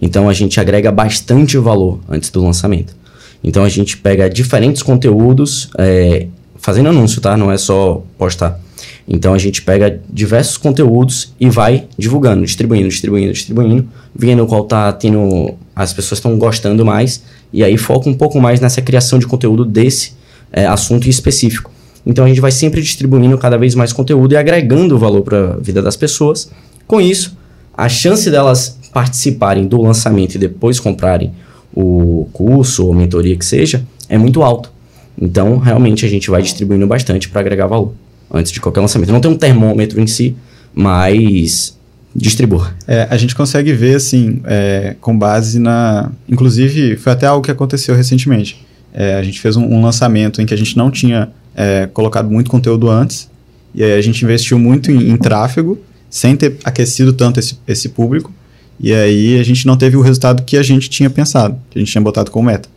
Então a gente agrega bastante valor antes do lançamento. Então a gente pega diferentes conteúdos, é, fazendo anúncio, tá? Não é só postar. Então a gente pega diversos conteúdos e vai divulgando, distribuindo, distribuindo, distribuindo, vendo qual tá tendo. As pessoas estão gostando mais, e aí foca um pouco mais nessa criação de conteúdo desse é, assunto específico. Então a gente vai sempre distribuindo cada vez mais conteúdo e agregando valor para a vida das pessoas. Com isso, a chance delas participarem do lançamento e depois comprarem o curso ou mentoria que seja é muito alto. Então, realmente a gente vai distribuindo bastante para agregar valor antes de qualquer lançamento. Não tem um termômetro em si, mas distribua. É, a gente consegue ver, assim, é, com base na. Inclusive, foi até algo que aconteceu recentemente. É, a gente fez um, um lançamento em que a gente não tinha é, colocado muito conteúdo antes, e aí a gente investiu muito em, em tráfego, sem ter aquecido tanto esse, esse público, e aí a gente não teve o resultado que a gente tinha pensado, que a gente tinha botado como meta.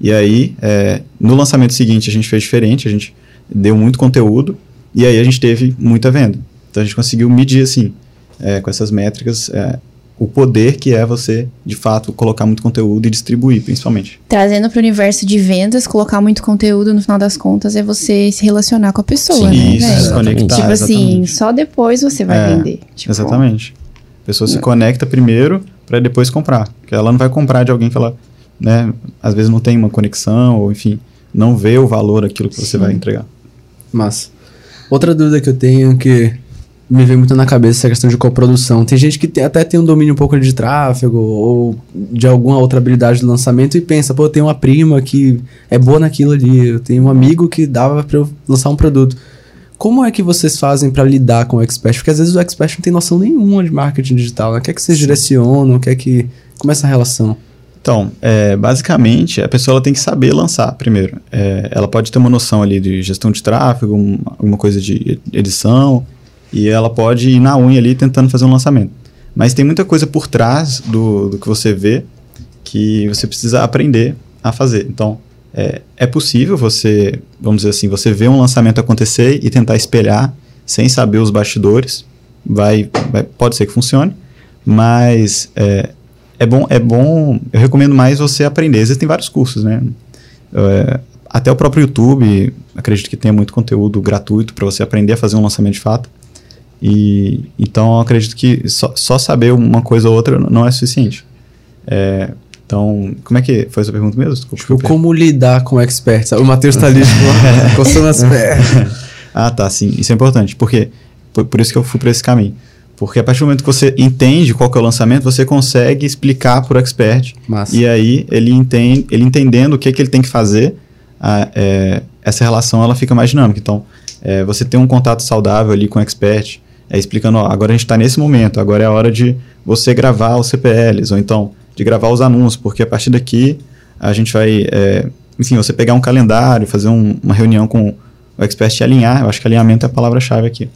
E aí, é, no lançamento seguinte, a gente fez diferente, a gente deu muito conteúdo, e aí a gente teve muita venda. Então a gente conseguiu medir, assim, é, com essas métricas, é, o poder que é você, de fato, colocar muito conteúdo e distribuir, principalmente. Trazendo para o universo de vendas, colocar muito conteúdo, no final das contas, é você se relacionar com a pessoa, Sim, né? Isso, se conectar. tipo assim, exatamente. só depois você vai É, vender. Tipo, Exatamente. A pessoa se conecta primeiro para depois comprar. Porque ela não vai comprar de alguém que ela, né, às vezes não tem uma conexão, ou enfim, não vê o valor daquilo que você Sim. vai entregar. Mas. Outra dúvida que eu tenho que me vem muito na cabeça é a questão de coprodução. Tem gente que tem- até tem um domínio um pouco de tráfego ou de alguma outra habilidade de lançamento e pensa, pô, eu tenho uma prima que é boa naquilo ali, eu tenho um amigo que dava pra eu lançar um produto. Como é que vocês fazem pra lidar com o expert? Porque às vezes o expert não tem noção nenhuma de marketing digital, né? O que é que vocês direcionam? O que é que... Como é essa relação? Então, é, basicamente, a pessoa tem que saber lançar primeiro. É, ela pode ter uma noção ali de gestão de tráfego, um- alguma coisa de edição, e ela pode ir na unha ali tentando fazer um lançamento. Mas tem muita coisa por trás do, do que você vê que você precisa aprender a fazer. Então, é, é possível você, vamos dizer assim, você ver um lançamento acontecer e tentar espelhar sem saber os bastidores, vai, vai pode ser que funcione, mas é, bom, é bom. Eu recomendo mais você aprender. Existem vários cursos, né? É, até o próprio YouTube, acredito que tenha muito conteúdo gratuito para você aprender a fazer um lançamento de fato. E então eu acredito que só, só saber uma coisa ou outra não é suficiente. É, então, como é que foi essa pergunta mesmo? Desculpa, tipo, como lidar com experts? O Matheus tá ali, tipo, coçando as pernas. ah, tá, sim. Isso é importante. Porque, por, por isso que eu fui para esse caminho. Porque a partir do momento que você entende qual que é o lançamento, você consegue explicar para o expert. Massa. E aí, ele, entende, ele entendendo o que, que ele tem que fazer, a, é, essa relação ela fica mais dinâmica. Então, é, você tem um contato saudável ali com o expert, é, explicando, ó, agora a gente está nesse momento, agora é a hora de você gravar os CPLs, ou então de gravar os anúncios, porque a partir daqui a gente vai, é, enfim, você pegar um calendário, fazer um, uma reunião com o expert e alinhar, eu acho que alinhamento é a palavra-chave aqui.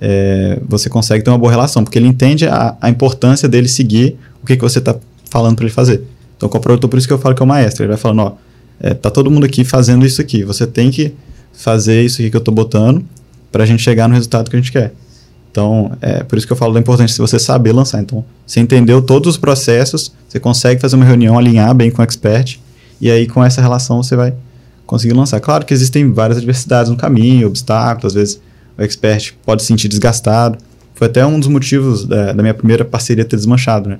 É, você consegue ter uma boa relação, porque ele entende a, a importância dele seguir o que, que você está falando para ele fazer. Então, com o produtor, por isso que eu falo que é o maestro. Ele vai falando, ó, é, tá todo mundo aqui fazendo isso aqui. Você tem que fazer isso aqui que eu estou botando para a gente chegar no resultado que a gente quer. Então, é por isso que eu falo da importância de você saber lançar. Então, você entendeu todos os processos, você consegue fazer uma reunião, alinhar bem com o expert, e aí com essa relação você vai conseguir lançar. Claro que existem várias adversidades no caminho, obstáculos, às vezes o expert pode se sentir desgastado. Foi até um dos motivos da, da minha primeira parceria ter desmanchado, né?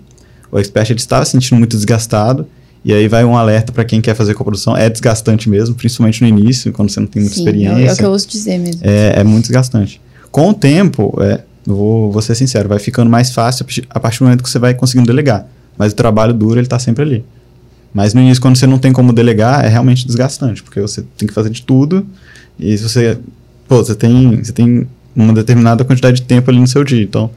O expert ele estava se sentindo muito desgastado, e aí vai um alerta para quem quer fazer coprodução. É desgastante mesmo, principalmente no início, quando você não tem muita Sim, experiência. É o que eu ouço dizer mesmo. É, é muito desgastante. Com o tempo, é, vou, vou ser sincero, vai ficando mais fácil a partir do momento que você vai conseguindo delegar. Mas o trabalho duro, ele está sempre ali. Mas no início, quando você não tem como delegar, é realmente desgastante, porque você tem que fazer de tudo. E se você. Pô, você tem, você tem uma determinada quantidade de tempo ali no seu dia. Então,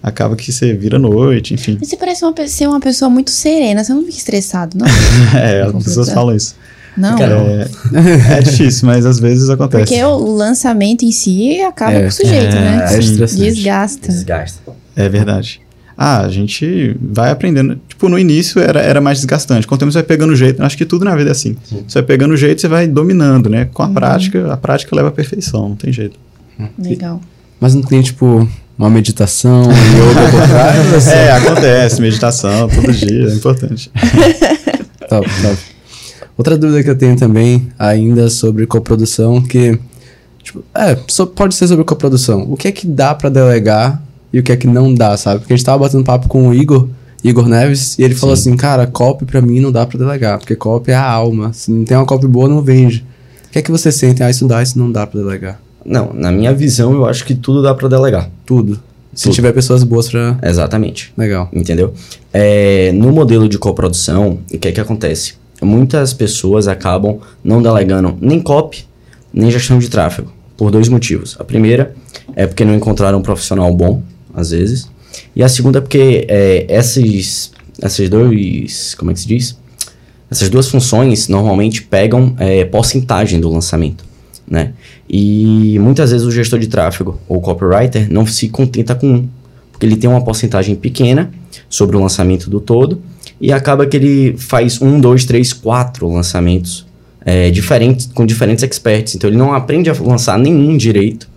acaba que você vira noite, enfim. Você parece uma, ser uma pessoa muito serena, você não fica estressado, não? é, as pessoas falam isso. Não. É, é, difícil, mas às vezes acontece. Porque o lançamento em si acaba é, com o sujeito, é, né? É Desgasta. Desgasta. É verdade. Ah, a gente vai aprendendo. Tipo, no início era, era mais desgastante. Com o tempo você vai pegando jeito. Acho que tudo na vida é assim. Sim. Você vai pegando jeito, você vai dominando, né? Com a uhum. prática, a prática leva à perfeição, não tem jeito. Legal. Mas não tem, tipo, uma meditação, yoga por trás? É, acontece, meditação todo dia, é importante. top, top. Outra dúvida que eu tenho também, ainda sobre coprodução, que. Tipo, é, pode ser sobre coprodução. O que é que dá para delegar e o que é que não dá, sabe? Porque a gente tava batendo papo com o Igor, Igor Neves, e ele falou Sim. assim, cara, copy pra mim não dá para delegar, porque copy é a alma. Se não tem uma copy boa, não vende. O que é que você sente? Ah, isso dá, isso não dá para delegar. Não, na minha visão, eu acho que tudo dá para delegar. Tudo. Se tudo. tiver pessoas boas pra. Exatamente. Legal. Entendeu? É, no modelo de coprodução, o que é que acontece? muitas pessoas acabam não delegando nem copy, nem gestão de tráfego, por dois motivos. A primeira é porque não encontraram um profissional bom, às vezes. E a segunda é porque é, esses, essas dois, como é que se diz? Essas duas funções normalmente pegam é, porcentagem do lançamento, né? E muitas vezes o gestor de tráfego ou copywriter não se contenta com um, porque ele tem uma porcentagem pequena sobre o lançamento do todo e acaba que ele faz um, dois, três, quatro lançamentos é, diferentes, com diferentes experts. Então ele não aprende a lançar nenhum direito.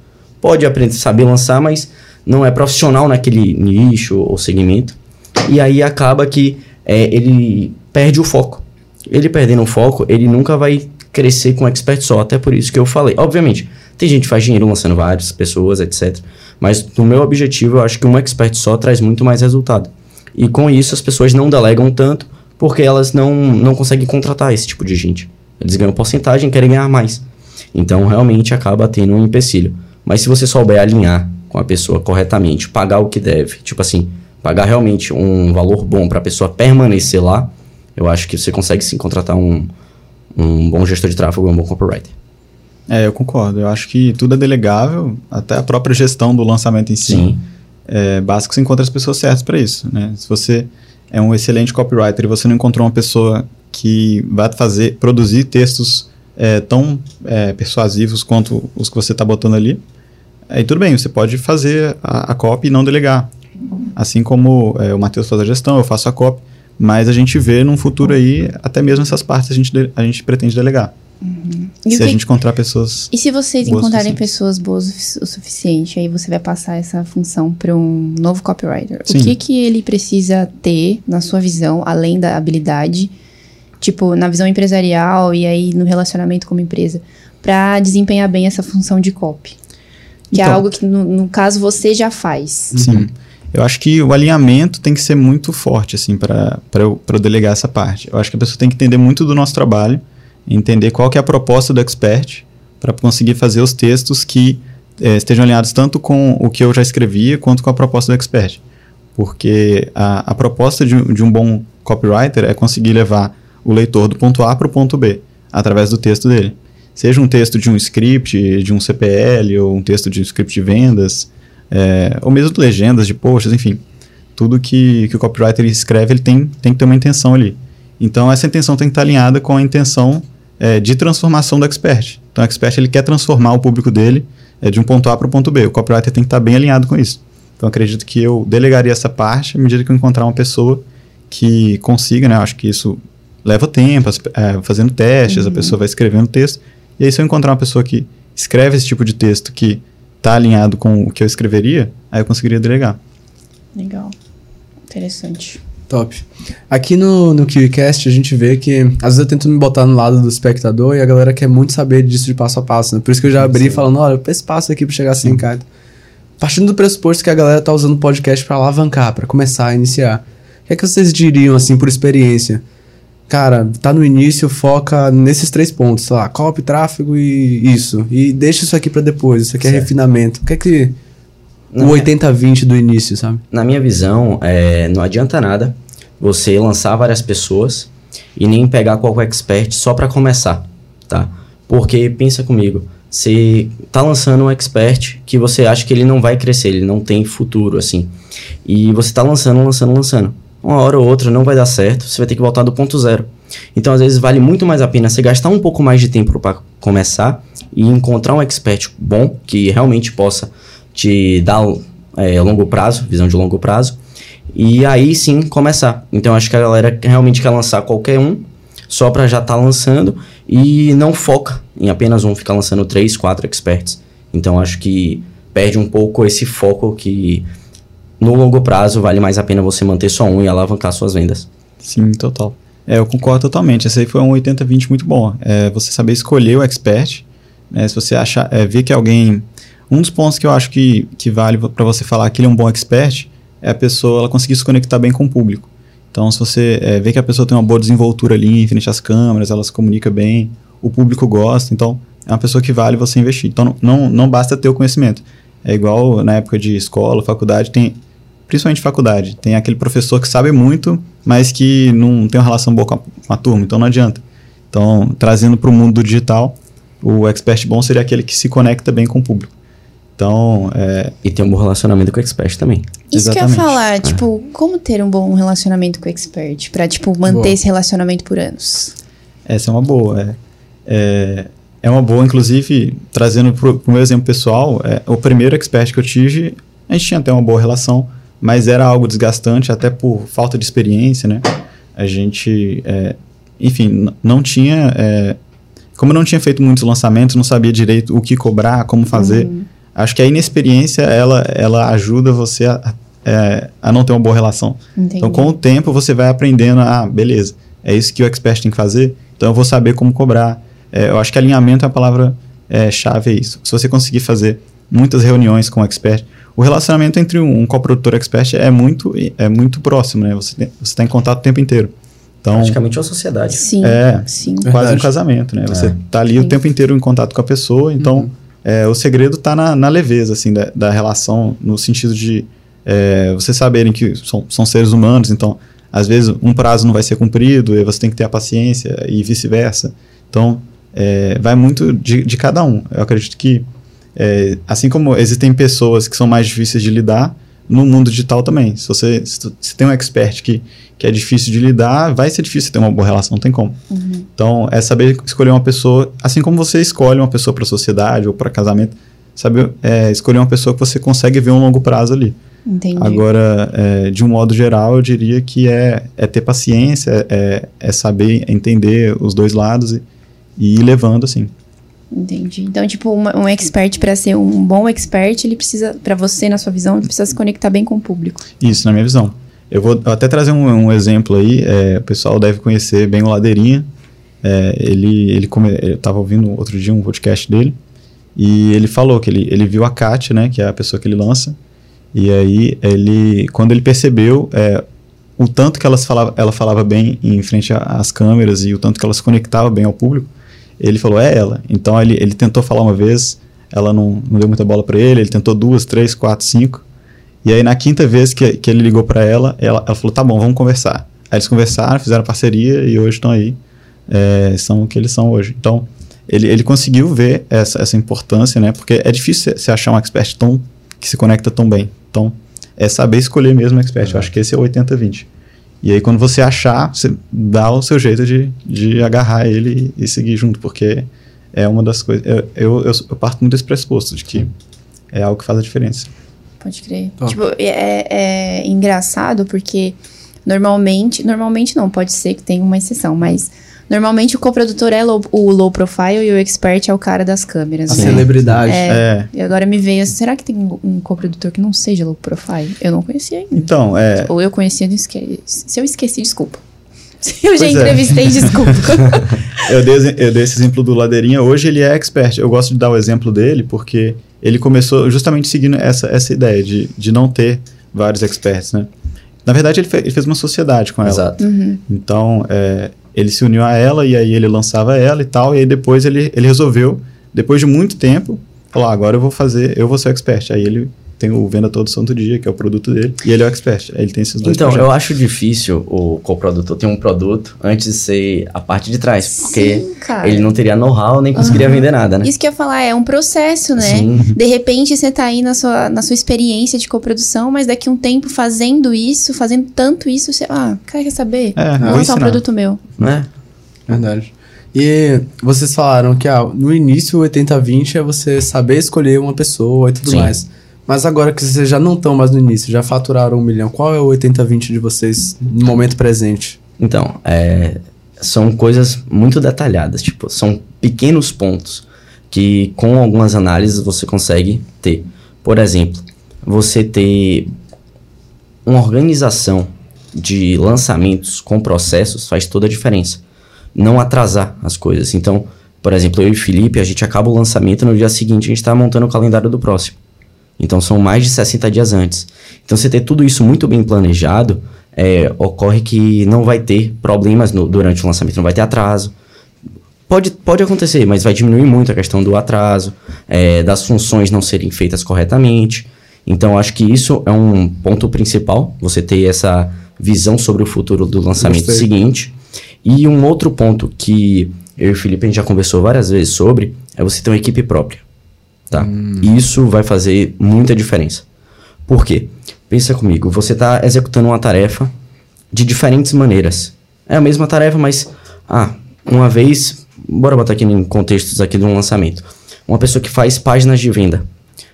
Pode aprender, saber lançar, mas não é profissional naquele nicho ou segmento. E aí acaba que é, ele perde o foco. Ele perdendo o foco, ele nunca vai crescer com expert só. Até por isso que eu falei. Obviamente, tem gente que faz dinheiro lançando várias pessoas, etc. Mas no meu objetivo, eu acho que um expert só traz muito mais resultado. E com isso as pessoas não delegam tanto porque elas não, não conseguem contratar esse tipo de gente. Eles ganham porcentagem e querem ganhar mais. Então realmente acaba tendo um empecilho. Mas se você souber alinhar com a pessoa corretamente, pagar o que deve, tipo assim, pagar realmente um valor bom para a pessoa permanecer lá, eu acho que você consegue sim contratar um, um bom gestor de tráfego, um bom copywriter. É, eu concordo. Eu acho que tudo é delegável, até a própria gestão do lançamento em si. Sim é, básico você encontra as pessoas certas para isso. Né? Se você é um excelente copywriter e você não encontrou uma pessoa que vai fazer, produzir textos é, tão é, persuasivos quanto os que você está botando ali, aí tudo bem, você pode fazer a, a copy e não delegar. Assim como é, o Matheus faz a gestão, eu faço a copy, mas a gente vê num futuro aí, até mesmo essas partes a gente, a gente pretende delegar. E, se o a que- gente encontrar pessoas. e se vocês encontrarem pessoas boas o suficiente, aí você vai passar essa função para um novo copywriter. Sim. O que que ele precisa ter, na sua visão, além da habilidade, tipo, na visão empresarial e aí no relacionamento como empresa, para desempenhar bem essa função de copy? Que é Então. algo que, no, no caso, você já faz. Sim. Eu acho que o alinhamento tem que ser muito forte, assim, para eu, pra eu delegar essa parte. Eu acho que a pessoa tem que entender muito do nosso trabalho, entender qual que é a proposta do expert, para conseguir fazer os textos que eh, estejam alinhados tanto com o que eu já escrevia, quanto com a proposta do expert. Porque a, a proposta de, de um bom copywriter é conseguir levar o leitor do ponto A para o ponto B, através do texto dele. Seja um texto de um script, de um CPL, ou um texto de um script de vendas, é, ou mesmo legendas de posts, enfim. Tudo que, que o copywriter escreve, ele tem, tem que ter uma intenção ali. Então, essa intenção tem que estar alinhada com a intenção é, de transformação do expert. Então, o expert ele quer transformar o público dele é, de um ponto A para o ponto B. O copywriter tem que estar bem alinhado com isso. Então, acredito que eu delegaria essa parte à medida que eu encontrar uma pessoa que consiga, né? Eu acho que isso leva tempo, as- é, fazendo testes, a pessoa vai escrevendo texto. E aí, se eu encontrar uma pessoa que escreve esse tipo de texto que está alinhado com o que eu escreveria, aí eu conseguiria delegar. Legal. Interessante. Top. Aqui no, no KiwiCast a gente vê que às vezes eu tento me botar no lado do espectador e a galera quer muito saber disso de passo a passo, né? Por isso que eu já abri falando, olha, esse passo aqui pra chegar a 100k. Partindo do pressuposto que a galera tá usando o podcast pra alavancar, pra começar a iniciar. O que é que vocês diriam, assim, por experiência? Cara, tá no início, foca nesses três pontos, sei lá, copy, tráfego e isso. E deixa isso aqui pra depois, isso aqui é Certo. refinamento. O que é que... Na o minha- 80-20 do início, sabe? Na minha visão, é, não adianta nada você lançar várias pessoas e nem pegar qualquer expert só para começar, tá? Porque pensa comigo, você tá lançando um expert que você acha que ele não vai crescer, ele não tem futuro assim. E você tá lançando, lançando, lançando. Uma hora ou outra não vai dar certo, você vai ter que voltar do ponto zero. Então, às vezes, vale muito mais a pena você gastar um pouco mais de tempo para começar e encontrar um expert bom que realmente possa te dar é, longo prazo, visão de longo prazo, e aí sim começar. Então, acho que a galera realmente quer lançar qualquer um só para já estar lançando e não foca em apenas um, ficar lançando três, quatro experts. Então, acho que perde um pouco esse foco que no longo prazo vale mais a pena você manter só um e alavancar suas vendas. Sim, total. É, eu concordo totalmente. Esse aí foi um 80-20 muito bom. É, você saber escolher o expert, né, se você achar, é, ver que alguém... Um dos pontos que eu acho que, que vale para você falar que ele é um bom expert é a pessoa ela conseguir se conectar bem com o público. Então, se você é, vê que a pessoa tem uma boa desenvoltura ali em frente às câmeras, ela se comunica bem, o público gosta, então é uma pessoa que vale você investir. Então, não, não, não basta ter o conhecimento. É igual na época de escola, faculdade, tem principalmente faculdade, tem aquele professor que sabe muito, mas que não tem uma relação boa com a, com a turma, então não adianta. Então, trazendo para o mundo do digital, o expert bom seria aquele que se conecta bem com o público. Então, é, E ter um bom relacionamento com o expert também. Isso que eu ia Exatamente. falar, tipo, como ter um bom relacionamento com o expert? Pra, tipo, manter Boa. esse relacionamento por anos. essa é uma boa. É, é, é uma boa, inclusive, trazendo para o meu exemplo pessoal, é, o primeiro expert que eu tive, a gente tinha até uma boa relação, mas era algo desgastante, até por falta de experiência, né? A gente, é, enfim, não tinha. é, como eu não tinha feito muitos lançamentos, não sabia direito o que cobrar, como fazer. Acho que a inexperiência ela, ela ajuda você a, é, a não ter uma boa relação. Entendi. Então, com o tempo, você vai aprendendo, ah, beleza, é isso que o expert tem que fazer, então eu vou saber como cobrar. É, eu acho que alinhamento é a palavra é, chave, é isso. Se você conseguir fazer muitas reuniões com o expert, o relacionamento entre um, um coprodutor e expert é muito, é muito próximo, né? Você está em contato o tempo inteiro. Então, Praticamente uma sociedade. Sim, É. sim. quase um Verdade. casamento, né? Você É. tá ali o Sim. tempo inteiro em contato com a pessoa, então é, o segredo tá na, na leveza, assim, da, da relação, no sentido de é, vocês saberem que são, são seres humanos, então, às vezes, um prazo não vai ser cumprido, e você tem que ter a paciência, e vice-versa. Então, é, vai muito de, de cada um. Eu acredito que, é, assim como existem pessoas que são mais difíceis de lidar, no mundo digital também. Se você se, tem um expert que, que é difícil de lidar, vai ser difícil ter uma boa relação, não tem como. Então, é saber escolher uma pessoa, assim como você escolhe uma pessoa para sociedade ou para casamento, saber é, escolher uma pessoa que você consegue ver um longo prazo ali. Entendi. Agora, é, de um modo geral, eu diria que é, é ter paciência, é, é saber entender os dois lados e, e ir levando assim. Entendi. Então, tipo, uma- um expert, pra ser um bom expert, ele precisa, pra você, na sua visão, ele precisa se conectar bem com o público. Isso, na minha visão. Eu vou até trazer um, um exemplo aí. é, o pessoal deve conhecer bem o Ladeirinha. É, ele, ele come, eu estava ouvindo outro dia um podcast dele e ele falou que ele, ele viu a Kat, né, que é a pessoa que ele lança. E aí ele, quando ele percebeu é, o tanto que elas falava, ela falava bem em frente às câmeras e o tanto que ela se conectava bem ao público, ele falou é ela. Então ele, ele tentou falar uma vez, ela não, não deu muita bola para ele. Ele tentou duas, três, quatro, cinco. E aí, na quinta vez que, que ele ligou pra ela, ela, ela falou: tá bom, vamos conversar. Aí eles conversaram, fizeram parceria e hoje estão aí. é, são o que eles são hoje. Então, ele, ele conseguiu ver essa, essa importância, né? Porque é difícil você achar um expert tão, que se conecta tão bem. Então, é saber escolher mesmo o expert. Eu acho que esse é o 80-20. E aí, quando você achar, você dá o seu jeito de, de agarrar ele e, seguir junto, porque é uma das coisas. Eu, eu, eu, eu parto muito desse pressuposto, de que é algo que faz a diferença. Pode crer. Top. Tipo, é, é engraçado porque normalmente, normalmente não, pode ser que tenha uma exceção, mas normalmente o coprodutor é low- o low profile e o expert é o cara das câmeras. A né? celebridade. É. É. E agora me veio, será que tem um, coprodutor que não seja low profile? Eu não conhecia ainda. Então, é. Ou eu conhecia, não esque... se eu esqueci, desculpa. Se eu já Pois é. entrevistei, desculpa. Eu dei, eu dei esse exemplo do Ladeirinha, hoje ele é expert. Eu gosto de dar o exemplo dele porque ele começou justamente seguindo essa, essa ideia de, de não ter vários experts, né? Na verdade, ele, fe- ele fez uma sociedade com ela. Exato. Uhum. Então, é, ele se uniu a ela e aí ele lançava ela e tal. E aí depois ele, ele resolveu, depois de muito tempo, falar: "Ah, agora eu vou fazer, eu vou ser expert. Aí ele tem o Venda Todo Santo Dia, que é o produto dele, e ele é o expert. Ele tem esses dois Então, eu projetos. acho difícil o coprodutor ter um produto antes de ser a parte de trás, porque Sim, ele não teria know-how nem conseguiria Aham. vender nada, né? Isso que eu ia falar, é um processo, né? Sim. De repente você tá aí na sua, na sua experiência de coprodução, mas daqui a um tempo fazendo isso, fazendo tanto isso, você. Ah, cara, quer saber? É, Vou vou lançar um produto meu. Né? Verdade. E vocês falaram que ah, no início o 80-20 é você saber escolher uma pessoa e tudo Sim. mais. Mas agora que vocês já não estão mais no início, já faturaram um milhão, qual é o 80-20 de vocês no momento presente? Então, é, são coisas muito detalhadas, tipo, são pequenos pontos que com algumas análises você consegue ter. Por exemplo, você ter uma organização de lançamentos com processos faz toda a diferença. Não atrasar as coisas. Então, por exemplo, eu e o Felipe, a gente acaba o lançamento no dia seguinte a gente está montando o calendário do próximo. Então são mais de 60 dias antes. Então você ter tudo isso muito bem planejado, é, ocorre que não vai ter problemas no- durante o lançamento, não vai ter atraso. Pode, pode acontecer, mas vai diminuir muito a questão do atraso, é, das funções não serem feitas corretamente. Então acho que isso é um ponto principal, você ter essa visão sobre o futuro do lançamento Gostei. seguinte. E um outro ponto que eu e o Felipe a gente já conversou várias vezes sobre é você ter uma equipe própria. Tá? Isso vai fazer muita diferença. Por quê? Pensa comigo, você está executando uma tarefa de diferentes maneiras. É a mesma tarefa, mas ah, uma vez, bora botar aqui em contextos aqui de um lançamento. Uma pessoa que faz páginas de venda,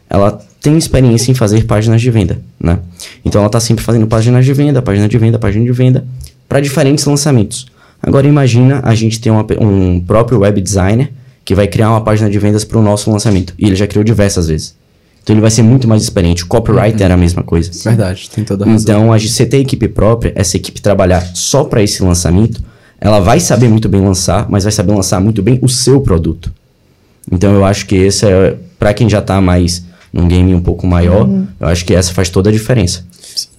ela tem experiência em fazer páginas de venda, né? Então ela está sempre fazendo páginas de venda, página de venda, página de venda para diferentes lançamentos. Agora imagina a gente ter uma um próprio web designer que vai criar uma página de vendas para o nosso lançamento e ele já criou diversas vezes. Então ele vai ser muito mais experiente. O copywriter é a mesma coisa. Verdade, tem toda a razão. Então, a gente, você ter equipe própria, essa equipe trabalhar só para esse lançamento, ela vai saber muito bem lançar, mas vai saber lançar muito bem o seu produto. Então, eu acho que esse é, para quem já tá mais num game um pouco maior, eu acho que essa faz toda a diferença.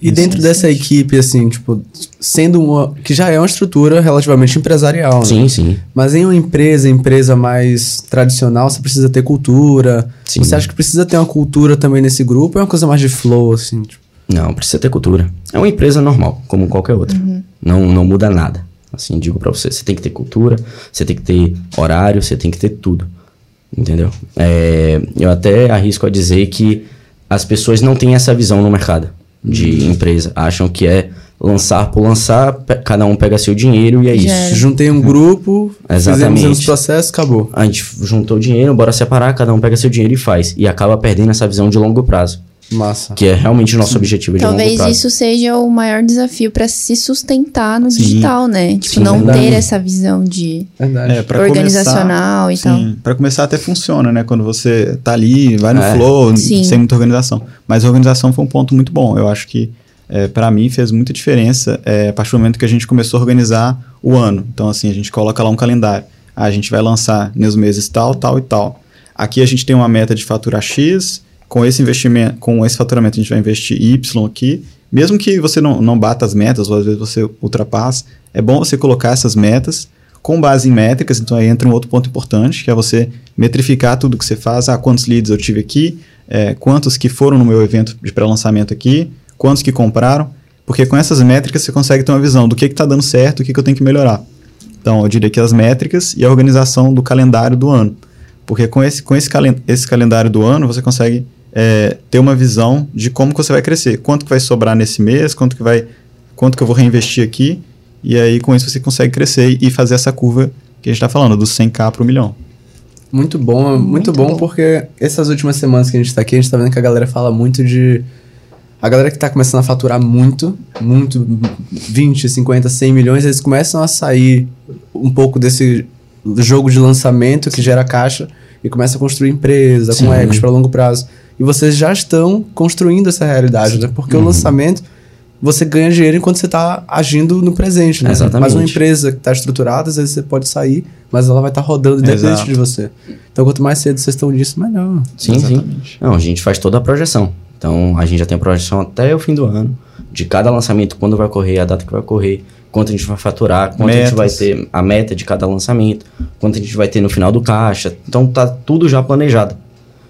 E dentro dessa equipe, assim, tipo, sendo uma. que já é uma estrutura relativamente empresarial, né? Sim, sim. Mas em uma empresa, empresa mais tradicional, você precisa ter cultura. Sim. Você acha que precisa ter uma cultura também nesse grupo? ou É uma coisa mais de flow, assim, tipo. Não, precisa ter cultura. É uma empresa normal, como qualquer outra. Não, não muda nada. Assim, digo pra você, você tem que ter cultura, você tem que ter horário, você tem que ter tudo. Entendeu? É, eu até arrisco a dizer que as pessoas não têm essa visão no mercado de empresa. Acham que é lançar por lançar, cada um pega seu dinheiro e é Já isso. Juntei um grupo, Exatamente. fizemos os processos, acabou. A gente juntou o dinheiro, bora separar, cada um pega seu dinheiro e faz. E acaba perdendo essa visão de longo prazo. Massa. que é realmente o nosso objetivo de longo Talvez prazo. isso seja o maior desafio para se sustentar no Sim. digital, né? Tipo, Sim, não verdade. ter essa visão de. É, pra organizacional e tal. Sim, pra começar até funciona, né? Quando você tá ali, vai no É. flow, Sim. sem muita organização. Mas a organização foi um ponto muito bom. Eu acho que, é, para mim, fez muita diferença é, a partir do momento que a gente começou a organizar o ano. Então, assim, a gente coloca lá um calendário. Ah, a gente vai lançar nos meses tal, tal e tal. Aqui a gente tem uma meta de faturar X, com esse investimento, com esse faturamento a gente vai investir Y aqui. Mesmo que você não, não bata as metas, ou às vezes você ultrapasse, é bom você colocar essas metas com base em métricas, então aí entra um outro ponto importante, que é você metrificar tudo que você faz. Ah, quantos leads eu tive aqui, é, quantos que foram no meu evento de pré-lançamento aqui, quantos que compraram, porque com essas métricas você consegue ter uma visão do que está dando certo, o que, que eu tenho que melhorar. Então, eu diria que as métricas e a organização do calendário do ano. Porque com esse, com esse, calen esse calendário do ano, você consegue é, ter uma visão de como que você vai crescer. Quanto que vai sobrar nesse mês, quanto que vai quanto que eu vou reinvestir aqui, e aí com isso você consegue crescer e fazer essa curva que a gente está falando, do 100k para o milhão. Muito bom, muito, Muito bom, bom. porque essas últimas semanas que a gente tá aqui, a gente tá vendo que a galera fala muito de. A galera que tá começando a faturar muito, muito, 20, 50, 100 milhões, eles começam a sair um pouco desse jogo de lançamento que gera caixa e começa a construir empresa com Sim. equity para longo prazo. E vocês já estão construindo essa realidade, né? Porque o lançamento, você ganha dinheiro enquanto você está agindo no presente, né? Exatamente. Mas uma empresa que está estruturada, às vezes você pode sair, mas ela vai estar rodando independente de você. Então, quanto mais cedo vocês estão nisso, melhor. Sim, sim. Não, a gente faz toda a projeção. Então, a gente já tem a projeção até o fim do ano, de cada lançamento, quando vai ocorrer, a data que vai ocorrer, quanto a gente vai faturar, quanto a gente vai Metas. ter a meta de cada lançamento, quanto a gente vai ter no final do caixa. Então, tá tudo já planejado.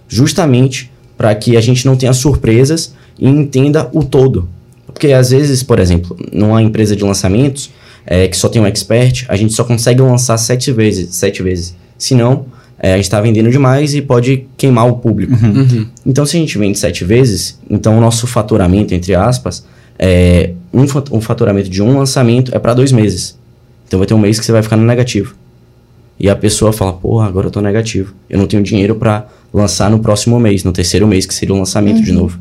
Justamente para que a gente não tenha surpresas e entenda o todo. Porque às vezes, por exemplo, numa empresa de lançamentos, é, que só tem um expert, a gente só consegue lançar sete vezes. Sete vezes. Senão, é, a gente está vendendo demais e pode queimar o público. Então, se a gente vende sete vezes, então o nosso faturamento, entre aspas, é um, um faturamento de um lançamento é para dois meses. Então vai ter um mês que você vai ficar no negativo. E a pessoa fala, porra, agora eu tô negativo. Eu não tenho dinheiro para lançar no próximo mês, no terceiro mês, que seria o lançamento de novo.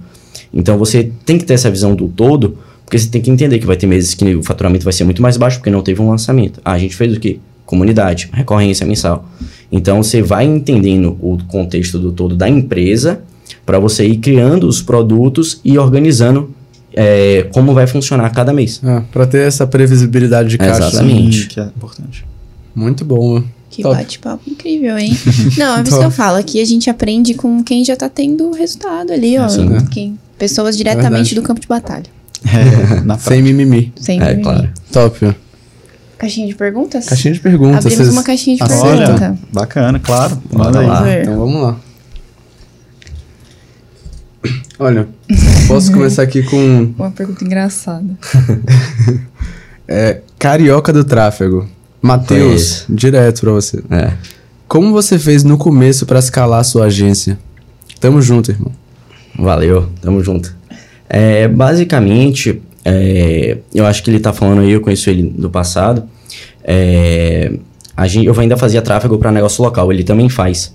Então você tem que ter essa visão do todo, porque você tem que entender que vai ter meses que o faturamento vai ser muito mais baixo porque não teve um lançamento. Ah, a gente fez o quê? Comunidade, recorrência mensal. Então você vai entendendo o contexto do todo da empresa para você ir criando os produtos e organizando é, como vai funcionar cada mês. É, para ter essa previsibilidade de caixa. Exatamente. Que é importante. Muito bom. Que bate-papo incrível, hein? Não, é por isso que eu falo. Aqui a gente aprende com quem já tá tendo resultado ali, ó. Sim. Quem, pessoas diretamente verdade. do campo de batalha. É, na Sem mimimi. Sem É, mimimi. claro. Top. Caixinha de perguntas? Caixinha de perguntas. Abrimos vocês uma caixinha de aceitam? pergunta. Olha, bacana, claro. Manda lá. ver. Então vamos lá. Olha, posso começar aqui com Uma pergunta engraçada. é, Carioca do Tráfego. Matheus, direto pra você. É. Como você fez no começo pra escalar a sua agência? Tamo junto, irmão. Valeu, tamo junto. É, basicamente, é, eu acho que ele tá falando aí, eu conheço ele do passado. É, a gente, eu ainda fazia tráfego para negócio local, ele também faz.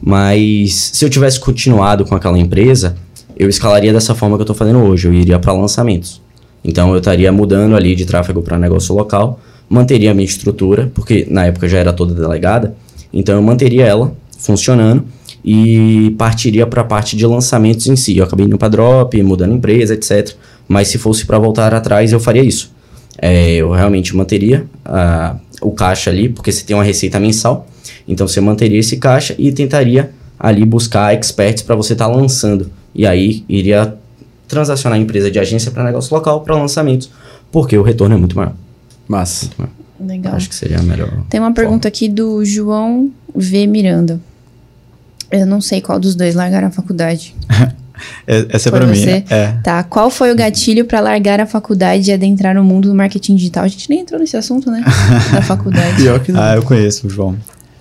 Mas se eu tivesse continuado com aquela empresa, eu escalaria dessa forma que eu tô fazendo hoje, eu iria para lançamentos. Então eu estaria mudando ali de tráfego para negócio local, manteria a minha estrutura, porque na época já era toda delegada, então eu manteria ela funcionando e partiria para a parte de lançamentos em si. Eu acabei indo para drop, mudando empresa, etc. Mas se fosse para voltar atrás, eu faria isso. É, eu realmente manteria ah, o caixa ali, porque você tem uma receita mensal. Então você manteria esse caixa e tentaria ali buscar experts para você estar lançando. E aí iria transacionar a empresa de agência para negócio local para lançamentos, porque o retorno é muito maior. Massa. Legal. Acho que seria a melhor. Tem uma pergunta aqui do João V. Miranda. Eu não sei qual dos dois largaram a faculdade. É, essa é pra mim. você? É. Tá, qual foi o gatilho pra largar a faculdade e adentrar no mundo do marketing digital? A gente nem entrou nesse assunto, né? da faculdade. Pior que não. Ah, eu conheço o João.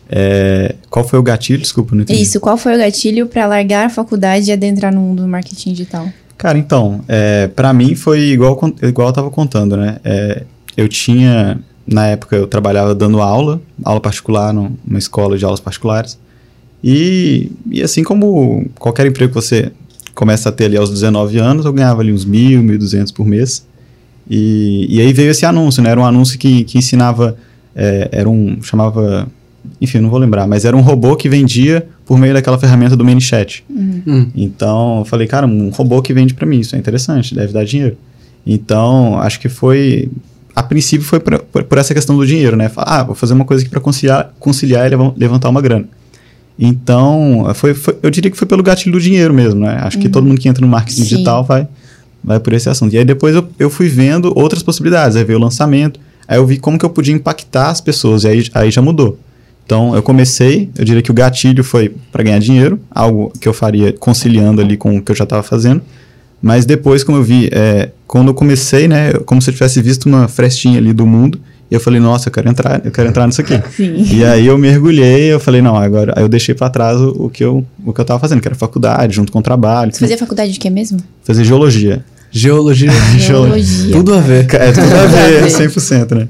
É, qual foi o gatilho? Desculpa, não entendi. Isso, qual foi o gatilho pra largar a faculdade e adentrar no mundo do marketing digital? Cara, então, é, para mim foi igual, igual eu tava contando, né? É, eu tinha, na época eu trabalhava dando aula, aula particular no- numa escola de aulas particulares. E, e assim como qualquer emprego que você começa a ter ali aos 19 anos, eu ganhava ali uns mil, mil duzentos por mês. E, e aí veio esse anúncio, né? Era um anúncio que, que ensinava, é, era um, chamava, enfim, não vou lembrar, mas era um robô que vendia por meio daquela ferramenta do ManyChat. Hum. Então, eu falei, cara, um robô que vende para mim, isso é interessante, deve dar dinheiro. Então, acho que foi, a princípio foi por, por, por essa questão do dinheiro, né? Falar, ah, vou fazer uma coisa aqui para conciliar, conciliar e levan- levantar uma grana. Então, foi, foi- eu diria que foi pelo gatilho do dinheiro mesmo, né? Acho que todo mundo que entra no marketing Sim. digital vai, vai por esse assunto. E aí depois eu, eu fui vendo outras possibilidades, aí veio o lançamento, aí eu vi como que eu podia impactar as pessoas, e aí, aí já mudou. Então, eu comecei, eu diria que o gatilho foi para ganhar dinheiro, algo que eu faria conciliando ali com o que eu já estava fazendo. Mas depois, como eu vi, é, quando eu comecei, né, como se eu tivesse visto uma frestinha ali do mundo, e eu falei, nossa, eu quero entrar, eu quero entrar nisso aqui. Sim. E aí eu mergulhei, eu falei, não, agora aí eu deixei para trás o, o que eu o que eu tava fazendo, que era faculdade, junto com o trabalho, Você fazia faculdade de quê mesmo? fazer geologia. Geologia. Geologia. Tudo a ver. É tudo a ver, ver. 100%, né?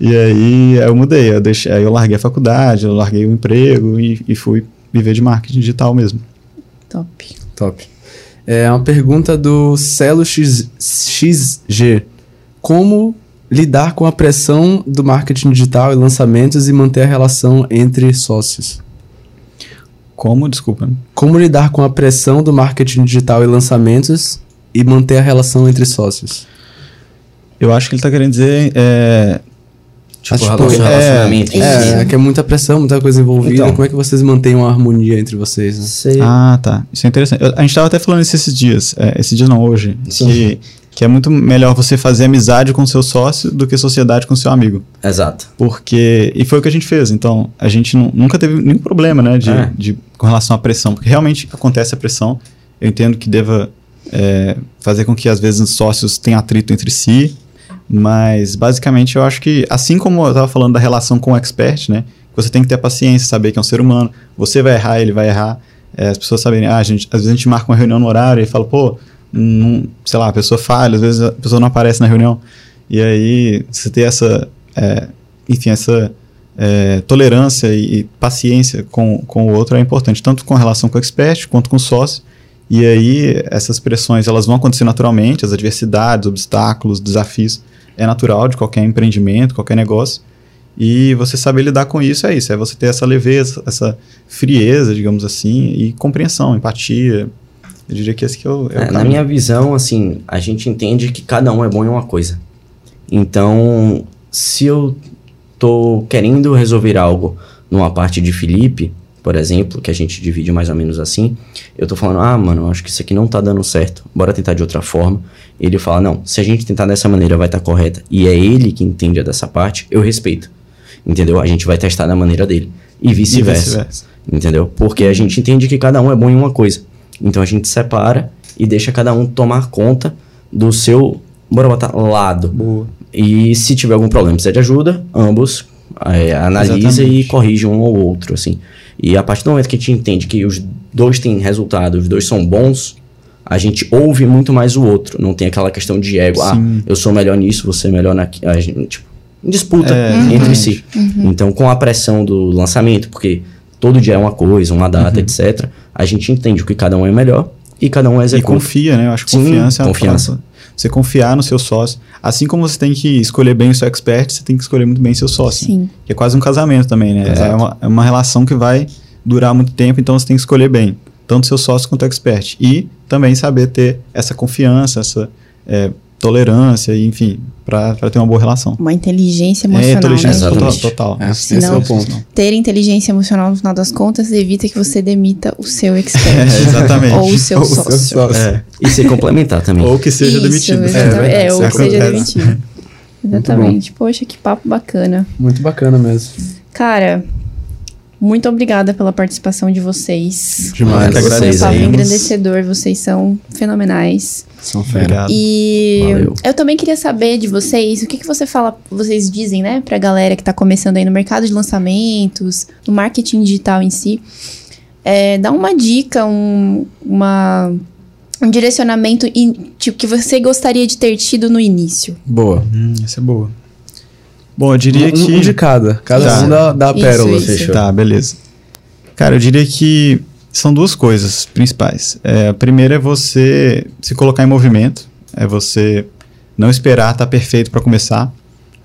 E aí eu mudei, eu deixei, aí eu larguei a faculdade, eu larguei o emprego e, e fui viver de marketing digital mesmo. Top. Top. É uma pergunta do Celo X, XG. Como lidar com a pressão do marketing digital e lançamentos e manter a relação entre sócios? Como, desculpa? Como lidar com a pressão do marketing digital e lançamentos e manter a relação entre sócios? Eu acho que ele tá querendo dizer é, Tipo, Acho que relacion- é- relacionamento. em si. É, é que é muita pressão, muita coisa envolvida. Então. Como é que vocês mantêm uma harmonia entre vocês? Né? Você- Ah, tá. Isso é interessante. Eu- a gente tava até falando isso esses dias. É, esses dias não, hoje. Sim. Que, que é muito melhor você fazer amizade com seu sócio do que sociedade com seu amigo. Exato. Porque. E foi o que a gente fez. Então, a gente nu- nunca teve nenhum problema, né? De, É. de, com relação à pressão. Porque realmente acontece a pressão. Eu entendo que deva é, fazer com que, às vezes, os sócios tenham atrito entre si. Mas, basicamente, eu acho que, assim como eu estava falando da relação com o expert, né? Você tem que ter paciência, saber que é um ser humano. Você vai errar, ele vai errar. É, as pessoas saberem, ah, a gente, às vezes a gente marca uma reunião no horário e fala, pô, não, sei lá, a pessoa falha, às vezes a pessoa não aparece na reunião. E aí, você ter essa, é, enfim, essa é, tolerância e, e paciência com, com o outro é importante, tanto com relação com o expert quanto com o sócio. E aí, essas pressões, elas vão acontecer naturalmente, as adversidades, obstáculos, desafios, é natural de qualquer empreendimento, qualquer negócio. E você saber lidar com isso é isso, é você ter essa leveza, essa frieza, digamos assim, e compreensão, empatia. Eu diria que esse que é o, é o É, na minha visão, assim, a gente entende que cada um é bom em uma coisa. Então, se eu tô querendo resolver algo numa parte de Felipe, por exemplo, que a gente divide mais ou menos assim, eu tô falando, ah, mano, acho que isso aqui não tá dando certo, bora tentar de outra forma. Ele fala, não, se a gente tentar dessa maneira vai estar correta, e é ele que entende dessa parte, eu respeito. Entendeu? A gente vai testar da maneira dele. E E vice-versa. vice-versa. Entendeu? Porque a gente entende que cada um é bom em uma coisa. Então a gente separa e deixa cada um tomar conta do seu, bora botar, lado. Boa. E se tiver algum problema, precisa de ajuda, ambos é, analisa e Exatamente. corrige um ou outro, assim. E a partir do momento que a gente entende que os dois têm resultado, os dois são bons, a gente ouve muito mais o outro. Não tem aquela questão de ego, ah, Sim. eu sou melhor nisso, você é melhor naquilo. A gente, tipo, disputa É, entre exatamente. si. Então, com a pressão do lançamento, porque todo dia é uma coisa, uma data, etc., a gente entende o que cada um é melhor e cada um E executa. confia, né? Eu acho que Sim, confiança é uma confiança. palavra. Você confiar no seu sócio. Assim como você tem que escolher bem o seu expert, você tem que escolher muito bem seu sócio. Sim. Que é quase um casamento também, né? É uma, é uma relação que vai durar muito tempo, então você tem que escolher bem. Tanto seu sócio quanto o expert. E também saber ter essa confiança, essa é, tolerância, e, enfim, para ter uma boa relação. Uma inteligência é, emocional, inteligência né, total. total. É, esse é Senão- o ponto. Ter inteligência emocional no final das contas evita que você demita o seu É, expert. exatamente. Ou o seu Ou o seu sócio. sócio. É. E se complementar também. Ou que seja Isso, demitido. É, É, ou que seja demitido. Exatamente. Poxa, que papo bacana. Muito bacana mesmo. Cara, muito obrigada pela participação de vocês. Demais. que Foi um agradecemos. papo engrandecedor, vocês são fenomenais. São fera. E Valeu. eu também queria saber de vocês, o que, que você fala, vocês dizem, né, pra galera que tá começando aí no mercado de lançamentos, no marketing digital em si. É, dá uma dica, um, uma, um direcionamento in- tipo, que você gostaria de ter tido no início. Boa. Hum, essa é boa. Bom, eu diria um, que. um de cada. Cada Tá. um dá, dá a Isso, pérola. isso. Fechou. Tá, beleza. Cara, eu diria que São duas coisas principais. É, a primeira é você se colocar em movimento, é você não esperar estar perfeito para começar.